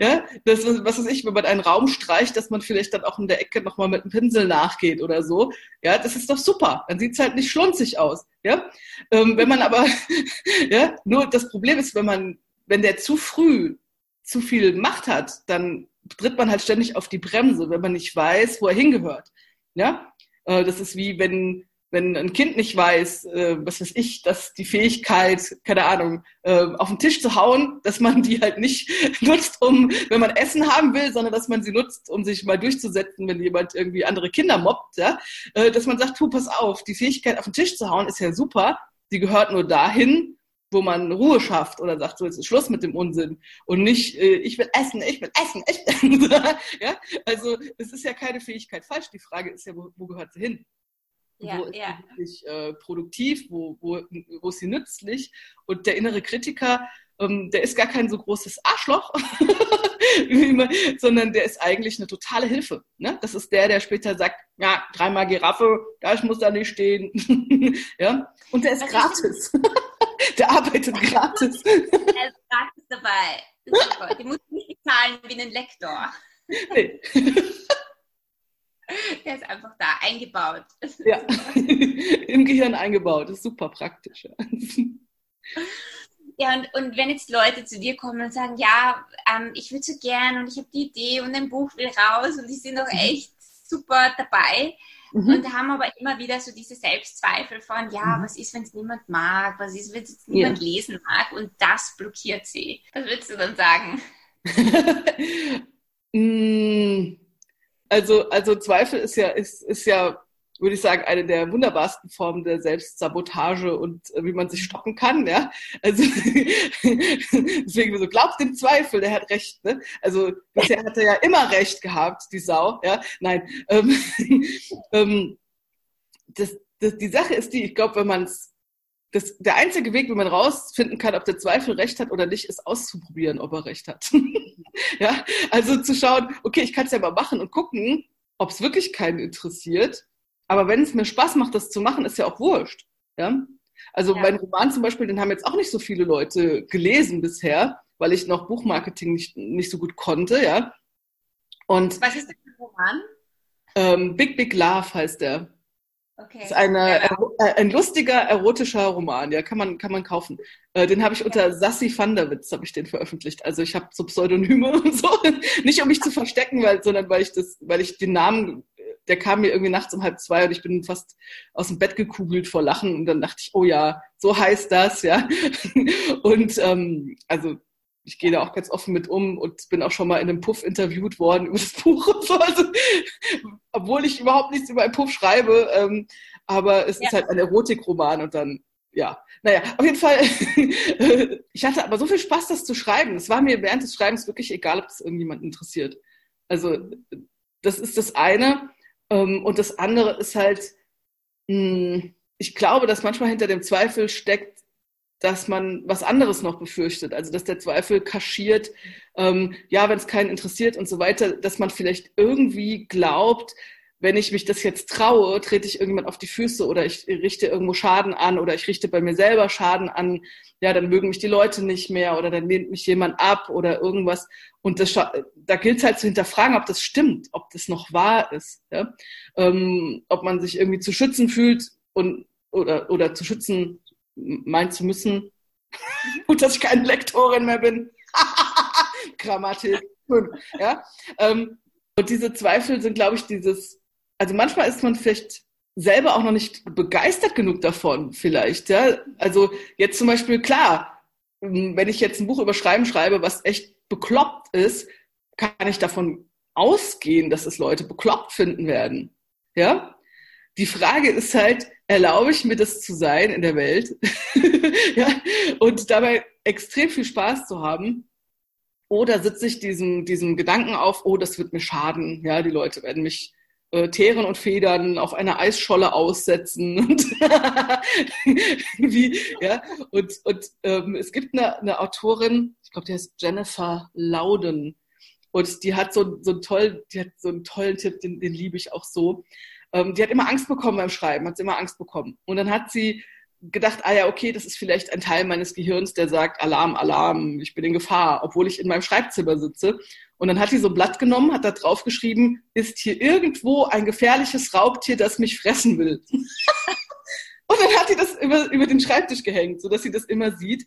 ja, das was weiß ich, wenn man einen Raum streicht, dass man vielleicht dann auch in der Ecke nochmal mit einem Pinsel nachgeht oder so. Ja, das ist doch super. Dann sieht es halt nicht schlunzig aus. Ja, ähm, wenn man aber, ja, nur das Problem ist, wenn man, wenn der zu früh zu viel Macht hat, dann tritt man halt ständig auf die Bremse, wenn man nicht weiß, wo er hingehört. Ja, äh, das ist wie wenn wenn ein Kind nicht weiß, äh, was weiß ich, dass die Fähigkeit, keine Ahnung, äh, auf den Tisch zu hauen, dass man die halt nicht nutzt, um, wenn man Essen haben will, sondern dass man sie nutzt, um sich mal durchzusetzen, wenn jemand irgendwie andere Kinder mobbt, ja, äh, dass man sagt, tu, pass auf, die Fähigkeit auf den Tisch zu hauen ist ja super, die gehört nur dahin, wo man Ruhe schafft oder sagt, so jetzt ist Schluss mit dem Unsinn und nicht, äh, ich will essen, ich will essen, ich will ja, also es ist ja keine Fähigkeit falsch, die Frage ist ja, wo, wo gehört sie hin? Ja, wo ist ja. sie wirklich äh, produktiv, wo, wo, wo ist sie nützlich? Und der innere Kritiker, ähm, der ist gar kein so großes Arschloch, sondern der ist eigentlich eine totale Hilfe. Ne? Das ist der, der später sagt, ja, dreimal Giraffe, ja, ich muss da nicht stehen. ja? Und der ist das gratis. der arbeitet gratis. er ist gratis dabei. Super. Die muss nicht bezahlen wie ein Lektor. Nee. Der ist einfach da, eingebaut. Ja, im Gehirn eingebaut. Das ist super praktisch. Ja, und, und wenn jetzt Leute zu dir kommen und sagen, ja, ähm, ich würde so gern und ich habe die Idee und ein Buch will raus und die sind auch mhm. echt super dabei mhm. und haben aber immer wieder so diese Selbstzweifel von, ja, mhm. was ist, wenn es niemand mag, was ist, wenn es niemand ja. lesen mag und das blockiert sie. Was würdest du dann sagen? mm also, also Zweifel ist ja, ist, ist ja, würde ich sagen, eine der wunderbarsten Formen der Selbstsabotage und äh, wie man sich stoppen kann, ja. Also deswegen so, glaubt dem Zweifel, der hat recht, ne? Also bisher hat er ja immer recht gehabt, die Sau, ja. Nein. Ähm, ähm, das, das, die Sache ist die, ich glaube, wenn man es das, der einzige Weg, wie man rausfinden kann, ob der Zweifel recht hat oder nicht, ist auszuprobieren, ob er recht hat. ja, also zu schauen, okay, ich kann es ja mal machen und gucken, ob es wirklich keinen interessiert. Aber wenn es mir Spaß macht, das zu machen, ist ja auch wurscht. Ja? Also ja. mein Roman zum Beispiel, den haben jetzt auch nicht so viele Leute gelesen bisher, weil ich noch Buchmarketing nicht, nicht so gut konnte, ja. Und Was ist denn der Roman? Ähm, Big Big Love heißt der. Okay. Das ist eine, äh, ein lustiger erotischer Roman, ja, kann man, kann man kaufen. Äh, den habe ich unter Sassi van der Witz habe ich den veröffentlicht. Also ich habe so Pseudonyme und so, nicht um mich zu verstecken, weil, sondern weil ich das, weil ich den Namen, der kam mir irgendwie nachts um halb zwei und ich bin fast aus dem Bett gekugelt vor Lachen und dann dachte ich, oh ja, so heißt das, ja. Und ähm, also ich gehe da auch ganz offen mit um und bin auch schon mal in einem Puff interviewt worden über das Buch und so. Also, obwohl ich überhaupt nichts über einen Puff schreibe, ähm, aber es ja. ist halt ein Erotikroman und dann, ja. Naja, auf jeden Fall, ich hatte aber so viel Spaß, das zu schreiben. Es war mir während des Schreibens wirklich egal, ob es irgendjemand interessiert. Also, das ist das eine. Ähm, und das andere ist halt, hm, ich glaube, dass manchmal hinter dem Zweifel steckt, dass man was anderes noch befürchtet. Also dass der Zweifel kaschiert, ähm, ja, wenn es keinen interessiert und so weiter, dass man vielleicht irgendwie glaubt, wenn ich mich das jetzt traue, trete ich irgendjemand auf die Füße oder ich richte irgendwo Schaden an oder ich richte bei mir selber Schaden an, ja, dann mögen mich die Leute nicht mehr oder dann lehnt mich jemand ab oder irgendwas. Und das, da gilt es halt zu hinterfragen, ob das stimmt, ob das noch wahr ist, ja? ähm, ob man sich irgendwie zu schützen fühlt und oder, oder zu schützen meinen zu müssen. Gut, dass ich keine Lektorin mehr bin. Grammatik. ja? Ähm, und diese Zweifel sind, glaube ich, dieses, also manchmal ist man vielleicht selber auch noch nicht begeistert genug davon, vielleicht. Ja? Also jetzt zum Beispiel, klar, wenn ich jetzt ein Buch über Schreiben schreibe, was echt bekloppt ist, kann ich davon ausgehen, dass es Leute bekloppt finden werden. Ja? Die Frage ist halt, erlaube ich mir das zu sein in der Welt? Ja, und dabei extrem viel Spaß zu haben? Oder sitze ich diesem, diesem Gedanken auf, oh, das wird mir schaden, ja, die Leute werden mich äh, Teeren und Federn auf einer Eisscholle aussetzen und wie, ja, und, und ähm, es gibt eine, eine Autorin, ich glaube, die heißt Jennifer Loudon, und die hat so, so, einen, tollen, die hat so einen tollen Tipp, den, den liebe ich auch so. Ähm, die hat immer Angst bekommen beim Schreiben, hat sie immer Angst bekommen. Und dann hat sie gedacht, ah ja, okay, das ist vielleicht ein Teil meines Gehirns, der sagt, Alarm, Alarm, ich bin in Gefahr, obwohl ich in meinem Schreibzimmer sitze. Und dann hat sie so ein Blatt genommen, hat da drauf geschrieben, ist hier irgendwo ein gefährliches Raubtier, das mich fressen will. Und dann hat sie das über, über den Schreibtisch gehängt, sodass sie das immer sieht.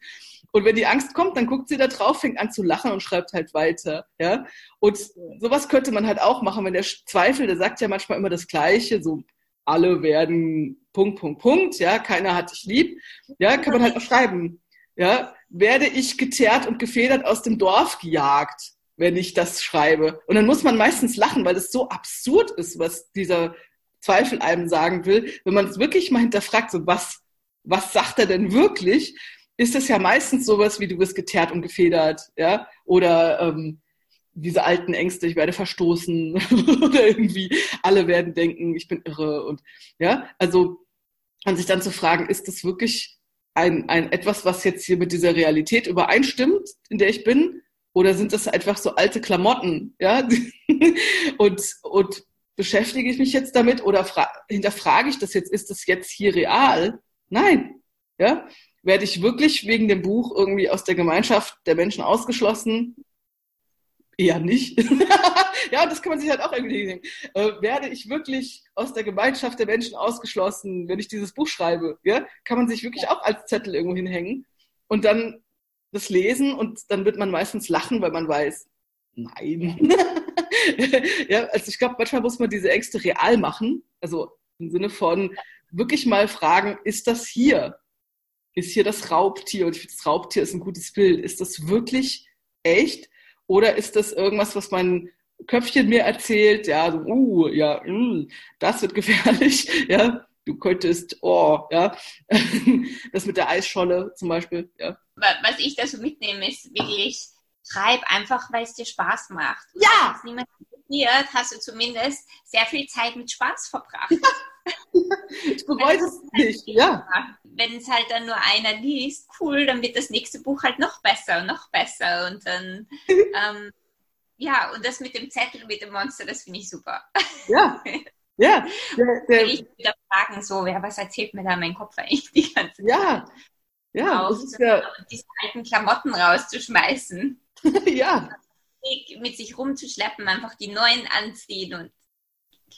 Und wenn die Angst kommt, dann guckt sie da drauf, fängt an zu lachen und schreibt halt weiter. Ja? Und sowas könnte man halt auch machen, wenn der Zweifel, der sagt ja manchmal immer das Gleiche, so alle werden Punkt, Punkt, Punkt, ja, keiner hat dich lieb. Ja, kann man halt auch schreiben. Ja, werde ich geteert und gefedert aus dem Dorf gejagt, wenn ich das schreibe. Und dann muss man meistens lachen, weil es so absurd ist, was dieser Zweifel einem sagen will. Wenn man es wirklich mal hinterfragt, so was, was sagt er denn wirklich? Ist es ja meistens sowas wie du bist geteert und gefedert, ja, oder ähm, diese alten Ängste, ich werde verstoßen oder irgendwie alle werden denken, ich bin irre und ja, also an sich dann zu fragen, ist das wirklich ein, ein etwas, was jetzt hier mit dieser Realität übereinstimmt, in der ich bin, oder sind das einfach so alte Klamotten, ja, und und beschäftige ich mich jetzt damit oder hinterfrage ich das jetzt, ist das jetzt hier real? Nein, ja, werde ich wirklich wegen dem Buch irgendwie aus der Gemeinschaft der Menschen ausgeschlossen? Eher nicht. ja, das kann man sich halt auch irgendwie denken. Äh, werde ich wirklich aus der Gemeinschaft der Menschen ausgeschlossen, wenn ich dieses Buch schreibe? Ja? Kann man sich wirklich auch als Zettel irgendwo hinhängen und dann das lesen und dann wird man meistens lachen, weil man weiß, nein. ja, also ich glaube, manchmal muss man diese Ängste real machen. Also im Sinne von wirklich mal fragen, ist das hier? Ist hier das Raubtier und ich finde, das Raubtier ist ein gutes Bild. Ist das wirklich echt oder ist das irgendwas, was mein Köpfchen mir erzählt? Ja, so, uh, ja, mm, das wird gefährlich, ja. Du könntest, oh, ja, das mit der Eisscholle zum Beispiel, ja. Was ich da so mitnehme, ist wirklich, schreib einfach, weil es dir Spaß macht. Und ja! Wenn niemand interessiert, hast du zumindest sehr viel Zeit mit Spaß verbracht. ich bereue es nicht, ja. Wenn es halt dann nur einer liest, cool, dann wird das nächste Buch halt noch besser und noch besser und dann, ähm, ja, und das mit dem Zettel, mit dem Monster, das finde ich super. Ja, ja. Der, der, ich wieder fragen, so, ja, was erzählt mir da mein Kopf eigentlich die ganze Zeit? Ja, ja. Auch so, ja. diese alten Klamotten rauszuschmeißen. ja. Mit sich rumzuschleppen, einfach die neuen anziehen und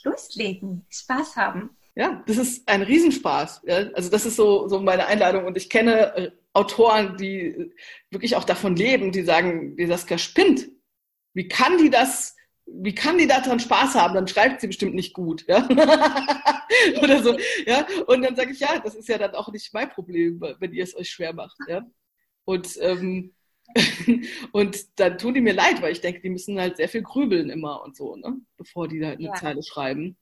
loslegen, Spaß haben. Ja, das ist ein Riesenspaß. Ja? Also das ist so, so meine Einladung. Und ich kenne äh, Autoren, die wirklich auch davon leben, die sagen, die Saskia spinnt. Wie kann die das, wie kann die daran Spaß haben? Dann schreibt sie bestimmt nicht gut. Ja? Oder so. Ja? Und dann sage ich, ja, das ist ja dann auch nicht mein Problem, wenn ihr es euch schwer macht. Ja? Und ähm, und dann tun die mir leid, weil ich denke, die müssen halt sehr viel grübeln immer und so, ne? bevor die da eine ja. Zeile schreiben.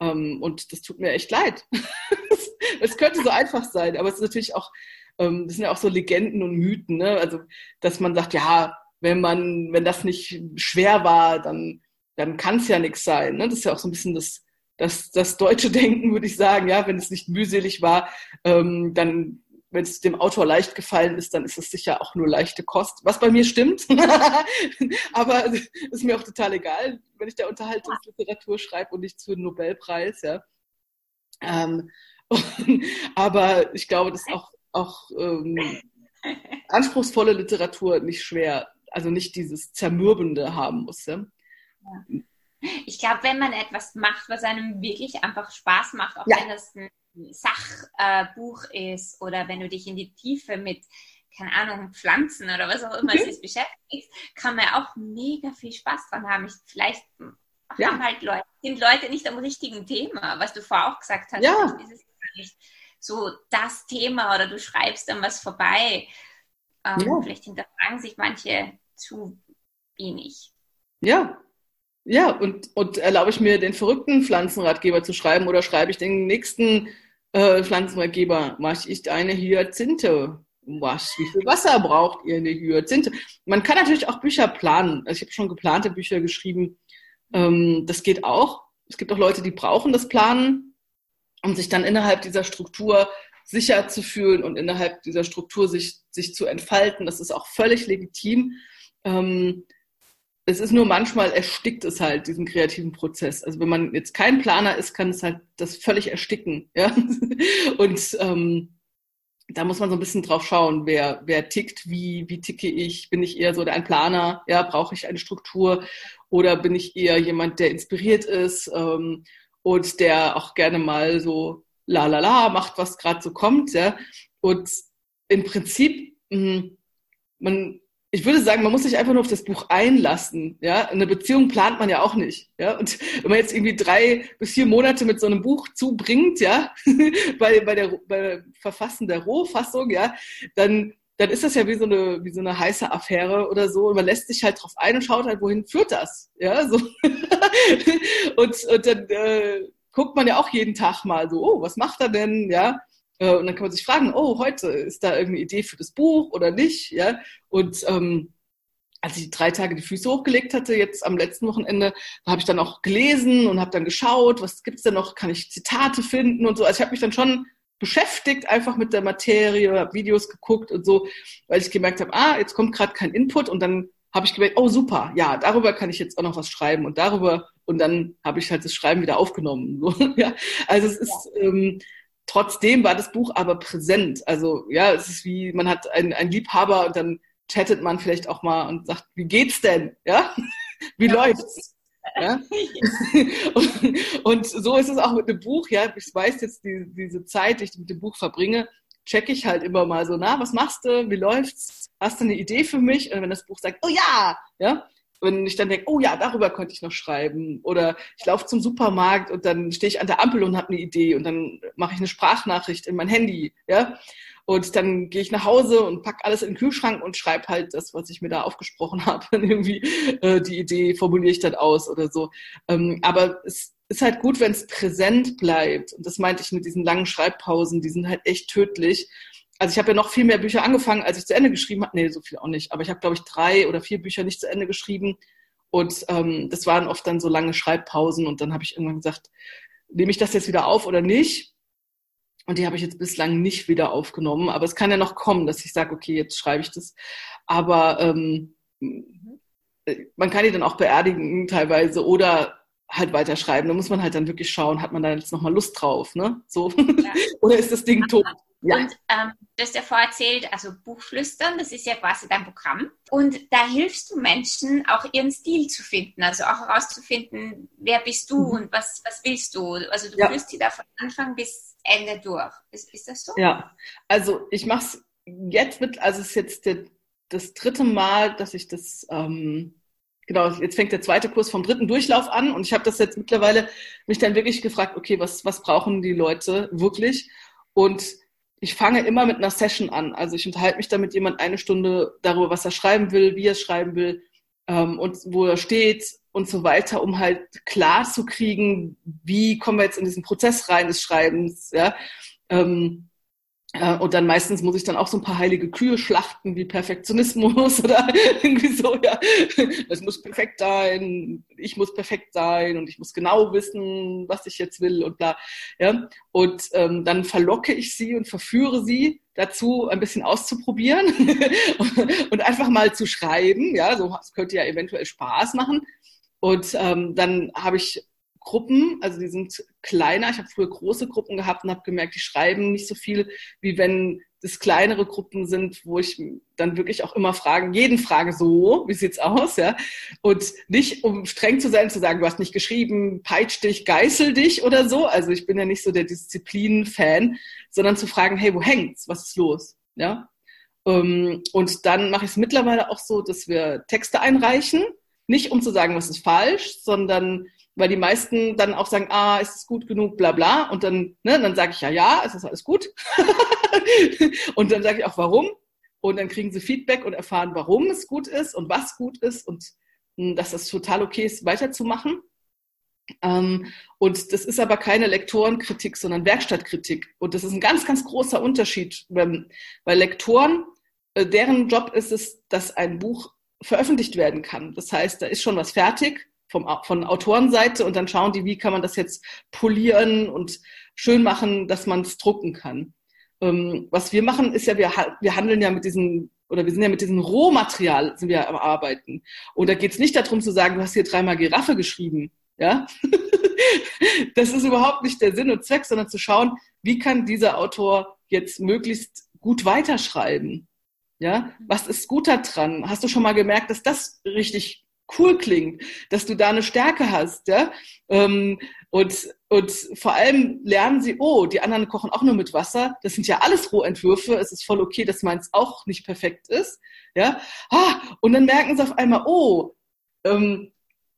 Ähm, und das tut mir echt leid. es könnte so einfach sein, aber es ist natürlich auch, ähm, das sind ja auch so Legenden und Mythen, ne? Also, dass man sagt, ja, wenn man, wenn das nicht schwer war, dann, dann kann es ja nichts sein. Ne? Das ist ja auch so ein bisschen das, das, das deutsche Denken, würde ich sagen, ja, wenn es nicht mühselig war, ähm, dann wenn es dem Autor leicht gefallen ist, dann ist es sicher auch nur leichte Kost. Was bei mir stimmt. Aber ist mir auch total egal, wenn ich da Unterhaltungsliteratur schreibe und nicht zu einem Nobelpreis, ja. Ähm, aber ich glaube, dass auch, auch ähm, anspruchsvolle Literatur nicht schwer, also nicht dieses Zermürbende haben muss. Ja? ja. Ich glaube, wenn man etwas macht, was einem wirklich einfach Spaß macht, auch ja. wenn das ein Sachbuch äh, ist oder wenn du dich in die Tiefe mit, keine Ahnung, Pflanzen oder was auch immer mhm. es beschäftigst, kann man auch mega viel Spaß dran haben. Ich, vielleicht ja. haben halt Leute, sind Leute nicht am richtigen Thema, was du vorher auch gesagt hast. Ja. Ist es nicht so das Thema oder du schreibst dann was vorbei. Ähm, ja. Vielleicht hinterfragen sich manche zu wenig. Ja, ja, und, und erlaube ich mir den verrückten Pflanzenratgeber zu schreiben oder schreibe ich den nächsten äh, Pflanzenratgeber, mache ich eine Hyazinthe? Was, wie viel Wasser braucht ihr eine Hyazinthe? Man kann natürlich auch Bücher planen. Also ich habe schon geplante Bücher geschrieben. Ähm, das geht auch. Es gibt auch Leute, die brauchen das Planen, um sich dann innerhalb dieser Struktur sicher zu fühlen und innerhalb dieser Struktur sich, sich zu entfalten. Das ist auch völlig legitim. Ähm, es ist nur manchmal erstickt es halt diesen kreativen Prozess. Also wenn man jetzt kein Planer ist, kann es halt das völlig ersticken. Ja? Und ähm, da muss man so ein bisschen drauf schauen, wer, wer tickt, wie, wie ticke ich, bin ich eher so ein Planer, ja, brauche ich eine Struktur oder bin ich eher jemand, der inspiriert ist ähm, und der auch gerne mal so la la la macht, was gerade so kommt, ja. Und im Prinzip, mh, hm, man, ich würde sagen, man muss sich einfach nur auf das Buch einlassen. Ja, eine Beziehung plant man ja auch nicht. Ja, und wenn man jetzt irgendwie drei bis vier Monate mit so einem Buch zubringt, ja, bei, bei der bei Verfassen der Rohfassung, ja, dann dann ist das ja wie so eine wie so eine heiße Affäre oder so. Und man lässt sich halt drauf ein und schaut halt, wohin führt das, ja, so. Und, und dann äh, guckt man ja auch jeden Tag mal so, oh, was macht er denn, ja, und dann kann man sich fragen, oh, heute ist da irgendeine Idee für das Buch oder nicht, ja. Und ähm, als ich drei Tage die Füße hochgelegt hatte, jetzt am letzten Wochenende, da habe ich dann auch gelesen und habe dann geschaut, was gibt's denn noch, kann ich Zitate finden und so. Also ich habe mich dann schon beschäftigt, einfach mit der Materie, habe Videos geguckt und so, weil ich gemerkt habe, ah, jetzt kommt gerade kein Input und dann habe ich gemerkt, oh super, ja, darüber kann ich jetzt auch noch was schreiben und darüber und dann habe ich halt das Schreiben wieder aufgenommen. So, ja. Also es ist ja. ähm, Trotzdem war das Buch aber präsent. Also ja, es ist wie, man hat einen, einen Liebhaber und dann chattet man vielleicht auch mal und sagt, wie geht's denn? Ja? Wie ja. läuft's? Ja? und, und, so ist es auch mit dem Buch, ja. Ich weiß jetzt, die, diese Zeit, die ich mit dem Buch verbringe, checke ich halt immer mal so, na, was machst du? Wie läuft's? Hast du eine Idee für mich? Und wenn das Buch sagt, oh ja, ja, wenn ich dann denke, oh ja, darüber könnte ich noch schreiben. Oder ich laufe zum Supermarkt und dann stehe ich an der Ampel und habe eine Idee und dann mache ich eine Sprachnachricht in mein Handy, ja. Und dann gehe ich nach Hause und pack alles in den Kühlschrank und schreibe halt das, was ich mir da aufgesprochen habe. Dann irgendwie äh, die Idee formuliere ich dann aus oder so. Ähm, aber es ist halt gut, wenn es präsent bleibt. Und das meinte ich mit diesen langen Schreibpausen, die sind halt echt tödlich also ich habe ja noch viel mehr Bücher angefangen, als ich zu Ende geschrieben habe. Nee, so viel auch nicht. Aber ich habe, glaube ich, drei oder vier Bücher nicht zu Ende geschrieben. Und ähm, das waren oft dann so lange Schreibpausen. Und dann habe ich irgendwann gesagt, nehme ich das jetzt wieder auf oder nicht? Und die habe ich jetzt bislang nicht wieder aufgenommen. Aber es kann ja noch kommen, dass ich sage, okay, jetzt schreibe ich das. Aber ähm, man kann die dann auch beerdigen teilweise oder halt weiterschreiben. Da muss man halt dann wirklich schauen, hat man da jetzt nochmal Lust drauf, ne? So. Ja. oder ist das Ding tot? Ja. Und ähm, du hast ja vorher erzählt, also Buchflüstern, das ist ja quasi dein Programm. Und da hilfst du Menschen, auch ihren Stil zu finden, also auch herauszufinden, wer bist du mhm. und was, was willst du. Also du ja. führst die da von Anfang bis Ende durch. Ist, ist das so? Ja, also ich mache es jetzt mit, also es ist jetzt der, das dritte Mal, dass ich das, ähm, genau, jetzt fängt der zweite Kurs vom dritten Durchlauf an und ich habe das jetzt mittlerweile mich dann wirklich gefragt, okay, was, was brauchen die Leute wirklich? Und ich fange immer mit einer Session an. Also ich unterhalte mich da mit jemand eine Stunde darüber, was er schreiben will, wie er es schreiben will ähm, und wo er steht und so weiter, um halt klar zu kriegen, wie kommen wir jetzt in diesen Prozess rein des Schreibens. Ja? Ähm, äh, und dann meistens muss ich dann auch so ein paar heilige Kühe schlachten, wie Perfektionismus oder irgendwie so, ja. Das muss perfekt sein, ich muss perfekt sein und ich muss genau wissen, was ich jetzt will und bla. Ja. Und ähm, dann verlocke ich sie und verführe sie dazu, ein bisschen auszuprobieren und einfach mal zu schreiben. Ja, so das könnte ja eventuell Spaß machen. Und ähm, dann habe ich Gruppen, also die sind kleiner. Ich habe früher große Gruppen gehabt und habe gemerkt, die schreiben nicht so viel, wie wenn das kleinere Gruppen sind, wo ich dann wirklich auch immer fragen, jeden frage so, wie sieht's aus, ja? Und nicht, um streng zu sein, zu sagen, du hast nicht geschrieben, peitsch dich, geißel dich oder so. Also ich bin ja nicht so der Disziplin-Fan, sondern zu fragen, hey, wo hängt's? Was ist los? Ja? Ähm, und dann mache ich es mittlerweile auch so, dass wir Texte einreichen. Nicht um zu sagen, was ist falsch, sondern weil die meisten dann auch sagen, ah, ist es gut genug, bla bla. Und dann, ne, dann sage ich ja, ja, es ist alles gut. und dann sage ich auch, warum. Und dann kriegen sie Feedback und erfahren, warum es gut ist und was gut ist. Und dass das total okay ist, weiterzumachen. Ähm, und das ist aber keine Lektorenkritik, sondern Werkstattkritik. Und das ist ein ganz, ganz großer Unterschied, weil Lektoren, äh, deren Job ist es, dass ein Buch veröffentlicht werden kann. Das heißt, da ist schon was fertig vom, von Autorenseite und dann schauen die, wie kann man das jetzt polieren und schön machen, dass man es drucken kann. Ähm, was wir machen, ist ja, wir, wir handeln ja mit diesen, oder wir sind ja mit diesem Rohmaterial sind wir am Arbeiten. Und da geht es nicht darum zu sagen, du hast hier dreimal Giraffe geschrieben. Ja, das ist überhaupt nicht der Sinn und Zweck, sondern zu schauen, wie kann dieser Autor jetzt möglichst gut weiterschreiben. Ja, was ist gut daran? Hast du schon mal gemerkt, dass das richtig cool klingt, dass du da eine Stärke hast, ja? Ähm, und, und vor allem lernen sie, oh, die anderen kochen auch nur mit Wasser. Das sind ja alles Rohentwürfe. Es ist voll okay, dass meins auch nicht perfekt ist, ja? Ah, und dann merken sie auf einmal, oh, ähm,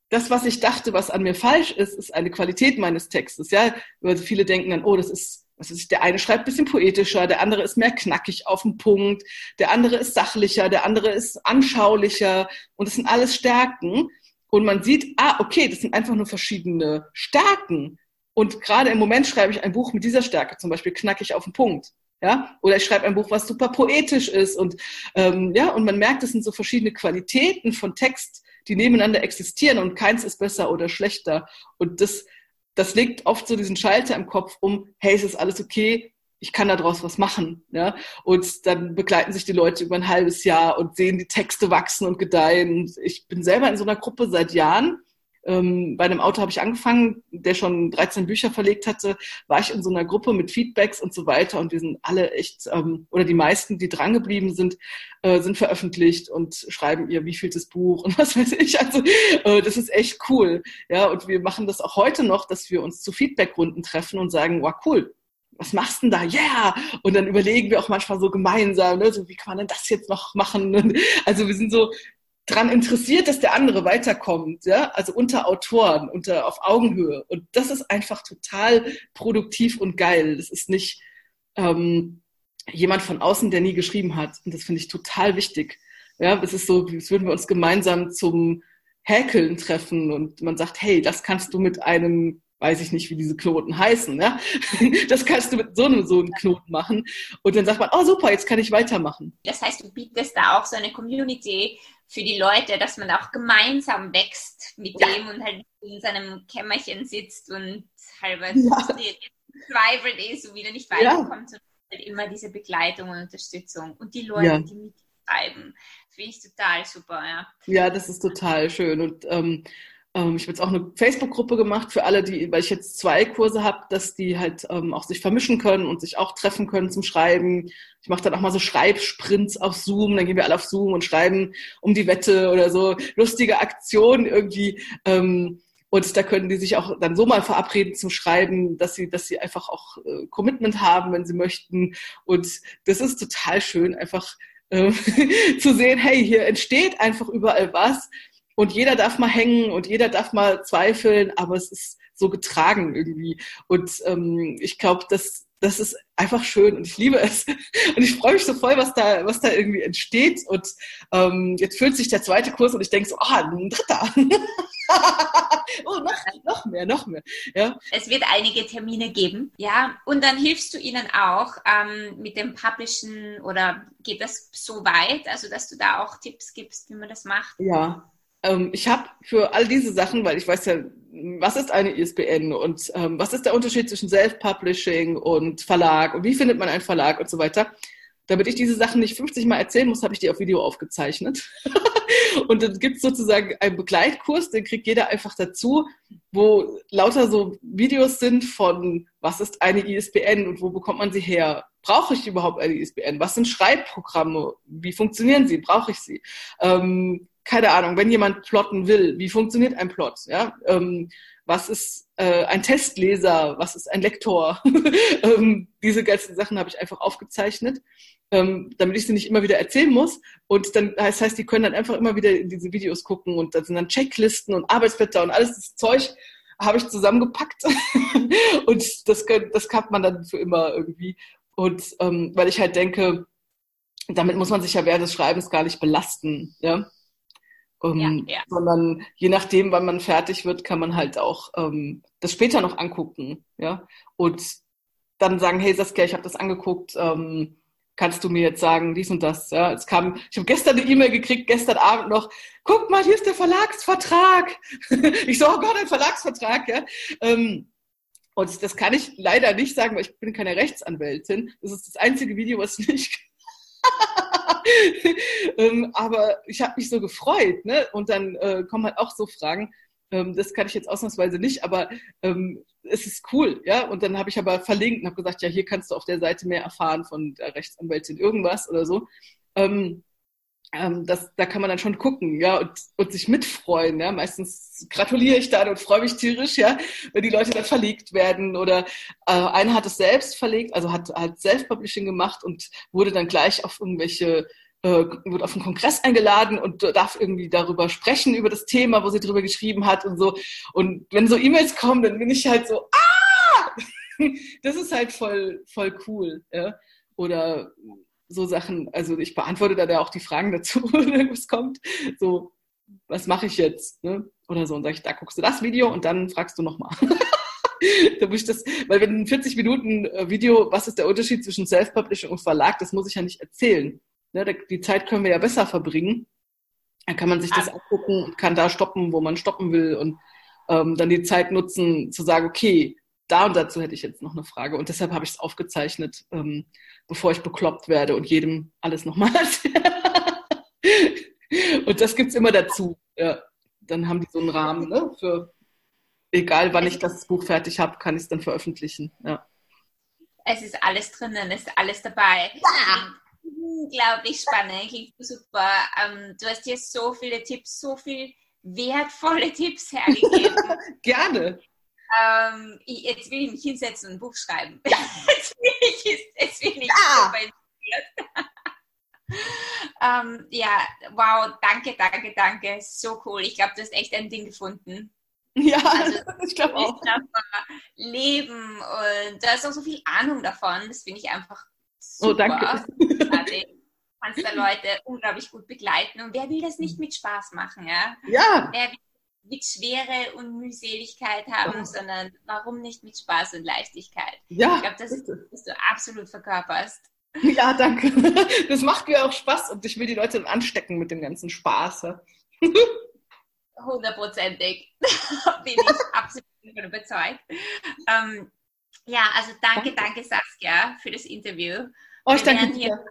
das, was ich dachte, was an mir falsch ist, ist eine Qualität meines Textes, ja? Weil viele denken dann, oh, das ist was ist, der eine schreibt ein bisschen poetischer, der andere ist mehr knackig auf den Punkt, der andere ist sachlicher, der andere ist anschaulicher und das sind alles Stärken. Und man sieht, ah, okay, das sind einfach nur verschiedene Stärken. Und gerade im Moment schreibe ich ein Buch mit dieser Stärke, zum Beispiel knackig auf den Punkt. Ja, oder ich schreibe ein Buch, was super poetisch ist und ähm, ja, und man merkt, es sind so verschiedene Qualitäten von Text, die nebeneinander existieren und keins ist besser oder schlechter. Und das das legt oft so diesen Schalter im Kopf um, hey, ist alles okay, ich kann daraus was machen. Ja? Und dann begleiten sich die Leute über ein halbes Jahr und sehen die Texte wachsen und gedeihen. Ich bin selber in so einer Gruppe seit Jahren ähm, bei einem Autor habe ich angefangen, der schon 13 Bücher verlegt hatte, war ich in so einer Gruppe mit Feedbacks und so weiter und wir sind alle echt, ähm, oder die meisten, die drangeblieben sind, äh, sind veröffentlicht und schreiben ihr wievieltes Buch und was weiß ich. Also äh, das ist echt cool. Ja, und wir machen das auch heute noch, dass wir uns zu Feedbackrunden treffen und sagen, wow, cool, was machst du denn da? Yeah! Und dann überlegen wir auch manchmal so gemeinsam, ne, so wie kann man denn das jetzt noch machen? Also wir sind so daran interessiert, dass der andere weiterkommt, ja, also unter Autoren, unter auf Augenhöhe. Und das ist einfach total produktiv und geil. Das ist nicht ähm, jemand von außen, der nie geschrieben hat. Und das finde ich total wichtig. Ja, es ist so, als würden wir uns gemeinsam zum Häkeln treffen und man sagt, hey, das kannst du mit einem weiß ich nicht, wie diese Knoten heißen. Ja? Das kannst du mit so einem so einem Knoten machen. Und dann sagt man, oh super, jetzt kann ich weitermachen. Das heißt, du bietest da auch so eine Community für die Leute, dass man auch gemeinsam wächst mit ja. dem und halt in seinem Kämmerchen sitzt und halber ja. zweifelt ist und wieder nicht weiterkommt, ja. sondern halt immer diese Begleitung und Unterstützung und die Leute, ja. die mitschreiben. Finde ich total super, ja. Ja, das ist total schön. Und ähm, ähm, ich habe jetzt auch eine Facebook-Gruppe gemacht für alle, die, weil ich jetzt zwei Kurse habe, dass die halt ähm, auch sich vermischen können und sich auch treffen können zum Schreiben. Ich mache dann auch mal so Schreibsprints auf Zoom, dann gehen wir alle auf Zoom und schreiben um die Wette oder so lustige Aktionen irgendwie. Ähm, und da können die sich auch dann so mal verabreden zum Schreiben, dass sie, dass sie einfach auch äh, Commitment haben, wenn sie möchten. Und das ist total schön, einfach äh, zu sehen, hey, hier entsteht einfach überall was und jeder darf mal hängen und jeder darf mal zweifeln, aber es ist so getragen irgendwie. Und ähm, ich glaube, das, das ist einfach schön und ich liebe es. Und ich freue mich so voll, was da, was da irgendwie entsteht. Und ähm, jetzt fühlt sich der zweite Kurs und ich denke so, ah, ein dritter. oh, noch, noch mehr, noch mehr. Ja. Es wird einige Termine geben, ja. Und dann hilfst du ihnen auch ähm, mit dem Publishen oder geht das so weit, also dass du da auch Tipps gibst, wie man das macht? Ja, ähm, ich habe für all diese Sachen, weil ich weiß ja, was ist eine ISBN und ähm, was ist der Unterschied zwischen Self-Publishing und Verlag und wie findet man einen Verlag und so weiter. Damit ich diese Sachen nicht 50 Mal erzählen muss, habe ich die auf Video aufgezeichnet. und dann gibt es sozusagen einen Begleitkurs, den kriegt jeder einfach dazu, wo lauter so Videos sind von, was ist eine ISBN und wo bekommt man sie her? Brauche ich überhaupt eine ISBN? Was sind Schreibprogramme? Wie funktionieren sie? Brauche ich sie? Ähm, keine Ahnung, wenn jemand plotten will, wie funktioniert ein Plot? Ja? Ähm, was ist äh, ein Testleser? Was ist ein Lektor? ähm, diese ganzen Sachen habe ich einfach aufgezeichnet, ähm, damit ich sie nicht immer wieder erzählen muss. Und dann das heißt, die können dann einfach immer wieder in diese Videos gucken und da sind dann Checklisten und Arbeitsblätter und alles das Zeug habe ich zusammengepackt und das, das kann man dann für immer irgendwie. Und ähm, weil ich halt denke, damit muss man sich ja während des Schreibens gar nicht belasten. Ja? Ähm, ja, ja. Sondern je nachdem, wann man fertig wird, kann man halt auch ähm, das später noch angucken. Ja? Und dann sagen, hey Saskia, ich habe das angeguckt, ähm, kannst du mir jetzt sagen, dies und das. Ja, es kam, ich habe gestern eine E-Mail gekriegt, gestern Abend noch, guck mal, hier ist der Verlagsvertrag. ich so, oh Gott, ein Verlagsvertrag, ja. Ähm, und das kann ich leider nicht sagen, weil ich bin keine Rechtsanwältin. Das ist das einzige Video, was nicht. ähm, aber ich habe mich so gefreut, ne? Und dann äh, kommen halt auch so Fragen. Ähm, das kann ich jetzt ausnahmsweise nicht, aber ähm, es ist cool, ja. Und dann habe ich aber verlinkt und habe gesagt, ja, hier kannst du auf der Seite mehr erfahren von der Rechtsanwältin irgendwas oder so. Ähm, ähm, das, da kann man dann schon gucken, ja, und, und sich mitfreuen, ja. Meistens gratuliere ich dann und freue mich tierisch, ja, wenn die Leute dann verlegt werden. Oder äh, einer hat es selbst verlegt, also hat, hat Self-Publishing gemacht und wurde dann gleich auf irgendwelche äh, wird auf einen Kongress eingeladen und darf irgendwie darüber sprechen, über das Thema, wo sie drüber geschrieben hat und so. Und wenn so E-Mails kommen, dann bin ich halt so, ah! Das ist halt voll, voll cool. Ja? Oder so Sachen, also ich beantworte da auch die Fragen dazu, wenn irgendwas kommt. So, was mache ich jetzt? Ne? Oder so. Und sage ich, da guckst du das Video und dann fragst du nochmal. da muss ich das, weil wenn ein 40 Minuten äh, Video, was ist der Unterschied zwischen Self-Publishing und Verlag, das muss ich ja nicht erzählen. Ne, die Zeit können wir ja besser verbringen. Dann kann man sich das angucken und kann da stoppen, wo man stoppen will und ähm, dann die Zeit nutzen, zu sagen, okay, da und dazu hätte ich jetzt noch eine Frage. Und deshalb habe ich es aufgezeichnet, ähm, bevor ich bekloppt werde und jedem alles nochmal Und das gibt es immer dazu. Ja. Dann haben die so einen Rahmen, ne? Für egal wann ich das Buch fertig habe, kann ich es dann veröffentlichen. Ja. Es ist alles drinnen, es ist alles dabei. Ja unglaublich spannend, klingt super. Ähm, du hast hier so viele Tipps, so viele wertvolle Tipps hergegeben. Gerne. Ähm, ich, jetzt will ich mich hinsetzen und ein Buch schreiben. Ja. jetzt will ich, jetzt will ich ja. ähm, ja, wow, danke, danke, danke. So cool. Ich glaube, du hast echt ein Ding gefunden. Ja, also, ich glaube auch. Leben und du hast auch so viel Ahnung davon. Das finde ich einfach Super. Oh, danke. Kannst da Leute unglaublich gut begleiten. Und wer will das nicht mit Spaß machen? Ja. ja. Wer will mit Schwere und Mühseligkeit haben, ja. sondern warum nicht mit Spaß und Leichtigkeit? Ja. Ich glaube, das ist, was du absolut verkörperst. Ja, danke. Das macht mir auch Spaß und ich will die Leute anstecken mit dem ganzen Spaß. Hundertprozentig. Bin ich absolut überzeugt. Ähm, ja, also danke, danke, danke Saskia für das Interview. Oh, ich Wir danke dir.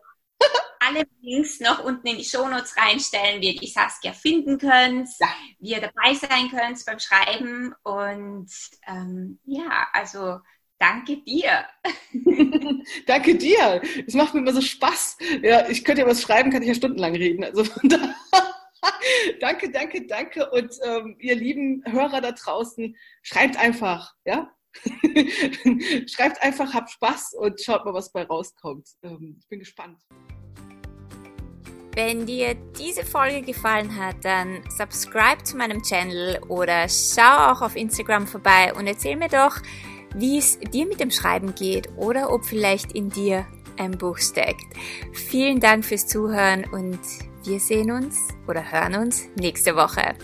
Alle Links noch unten in die Shownotes reinstellen, wie ihr die Saskia finden könnt, ja. wie ihr dabei sein könnt beim Schreiben. Und ähm, ja, also danke dir. danke dir. Es macht mir immer so Spaß. Ja, ich könnte ja was schreiben, kann ich ja stundenlang reden. Also danke, danke, danke. Und ähm, ihr lieben Hörer da draußen, schreibt einfach, ja? Schreibt einfach, habt Spaß und schaut mal, was bei rauskommt. Ähm, ich bin gespannt. Wenn dir diese Folge gefallen hat, dann subscribe zu meinem Channel oder schau auch auf Instagram vorbei und erzähl mir doch, wie es dir mit dem Schreiben geht oder ob vielleicht in dir ein Buch steckt. Vielen Dank fürs Zuhören und wir sehen uns oder hören uns nächste Woche.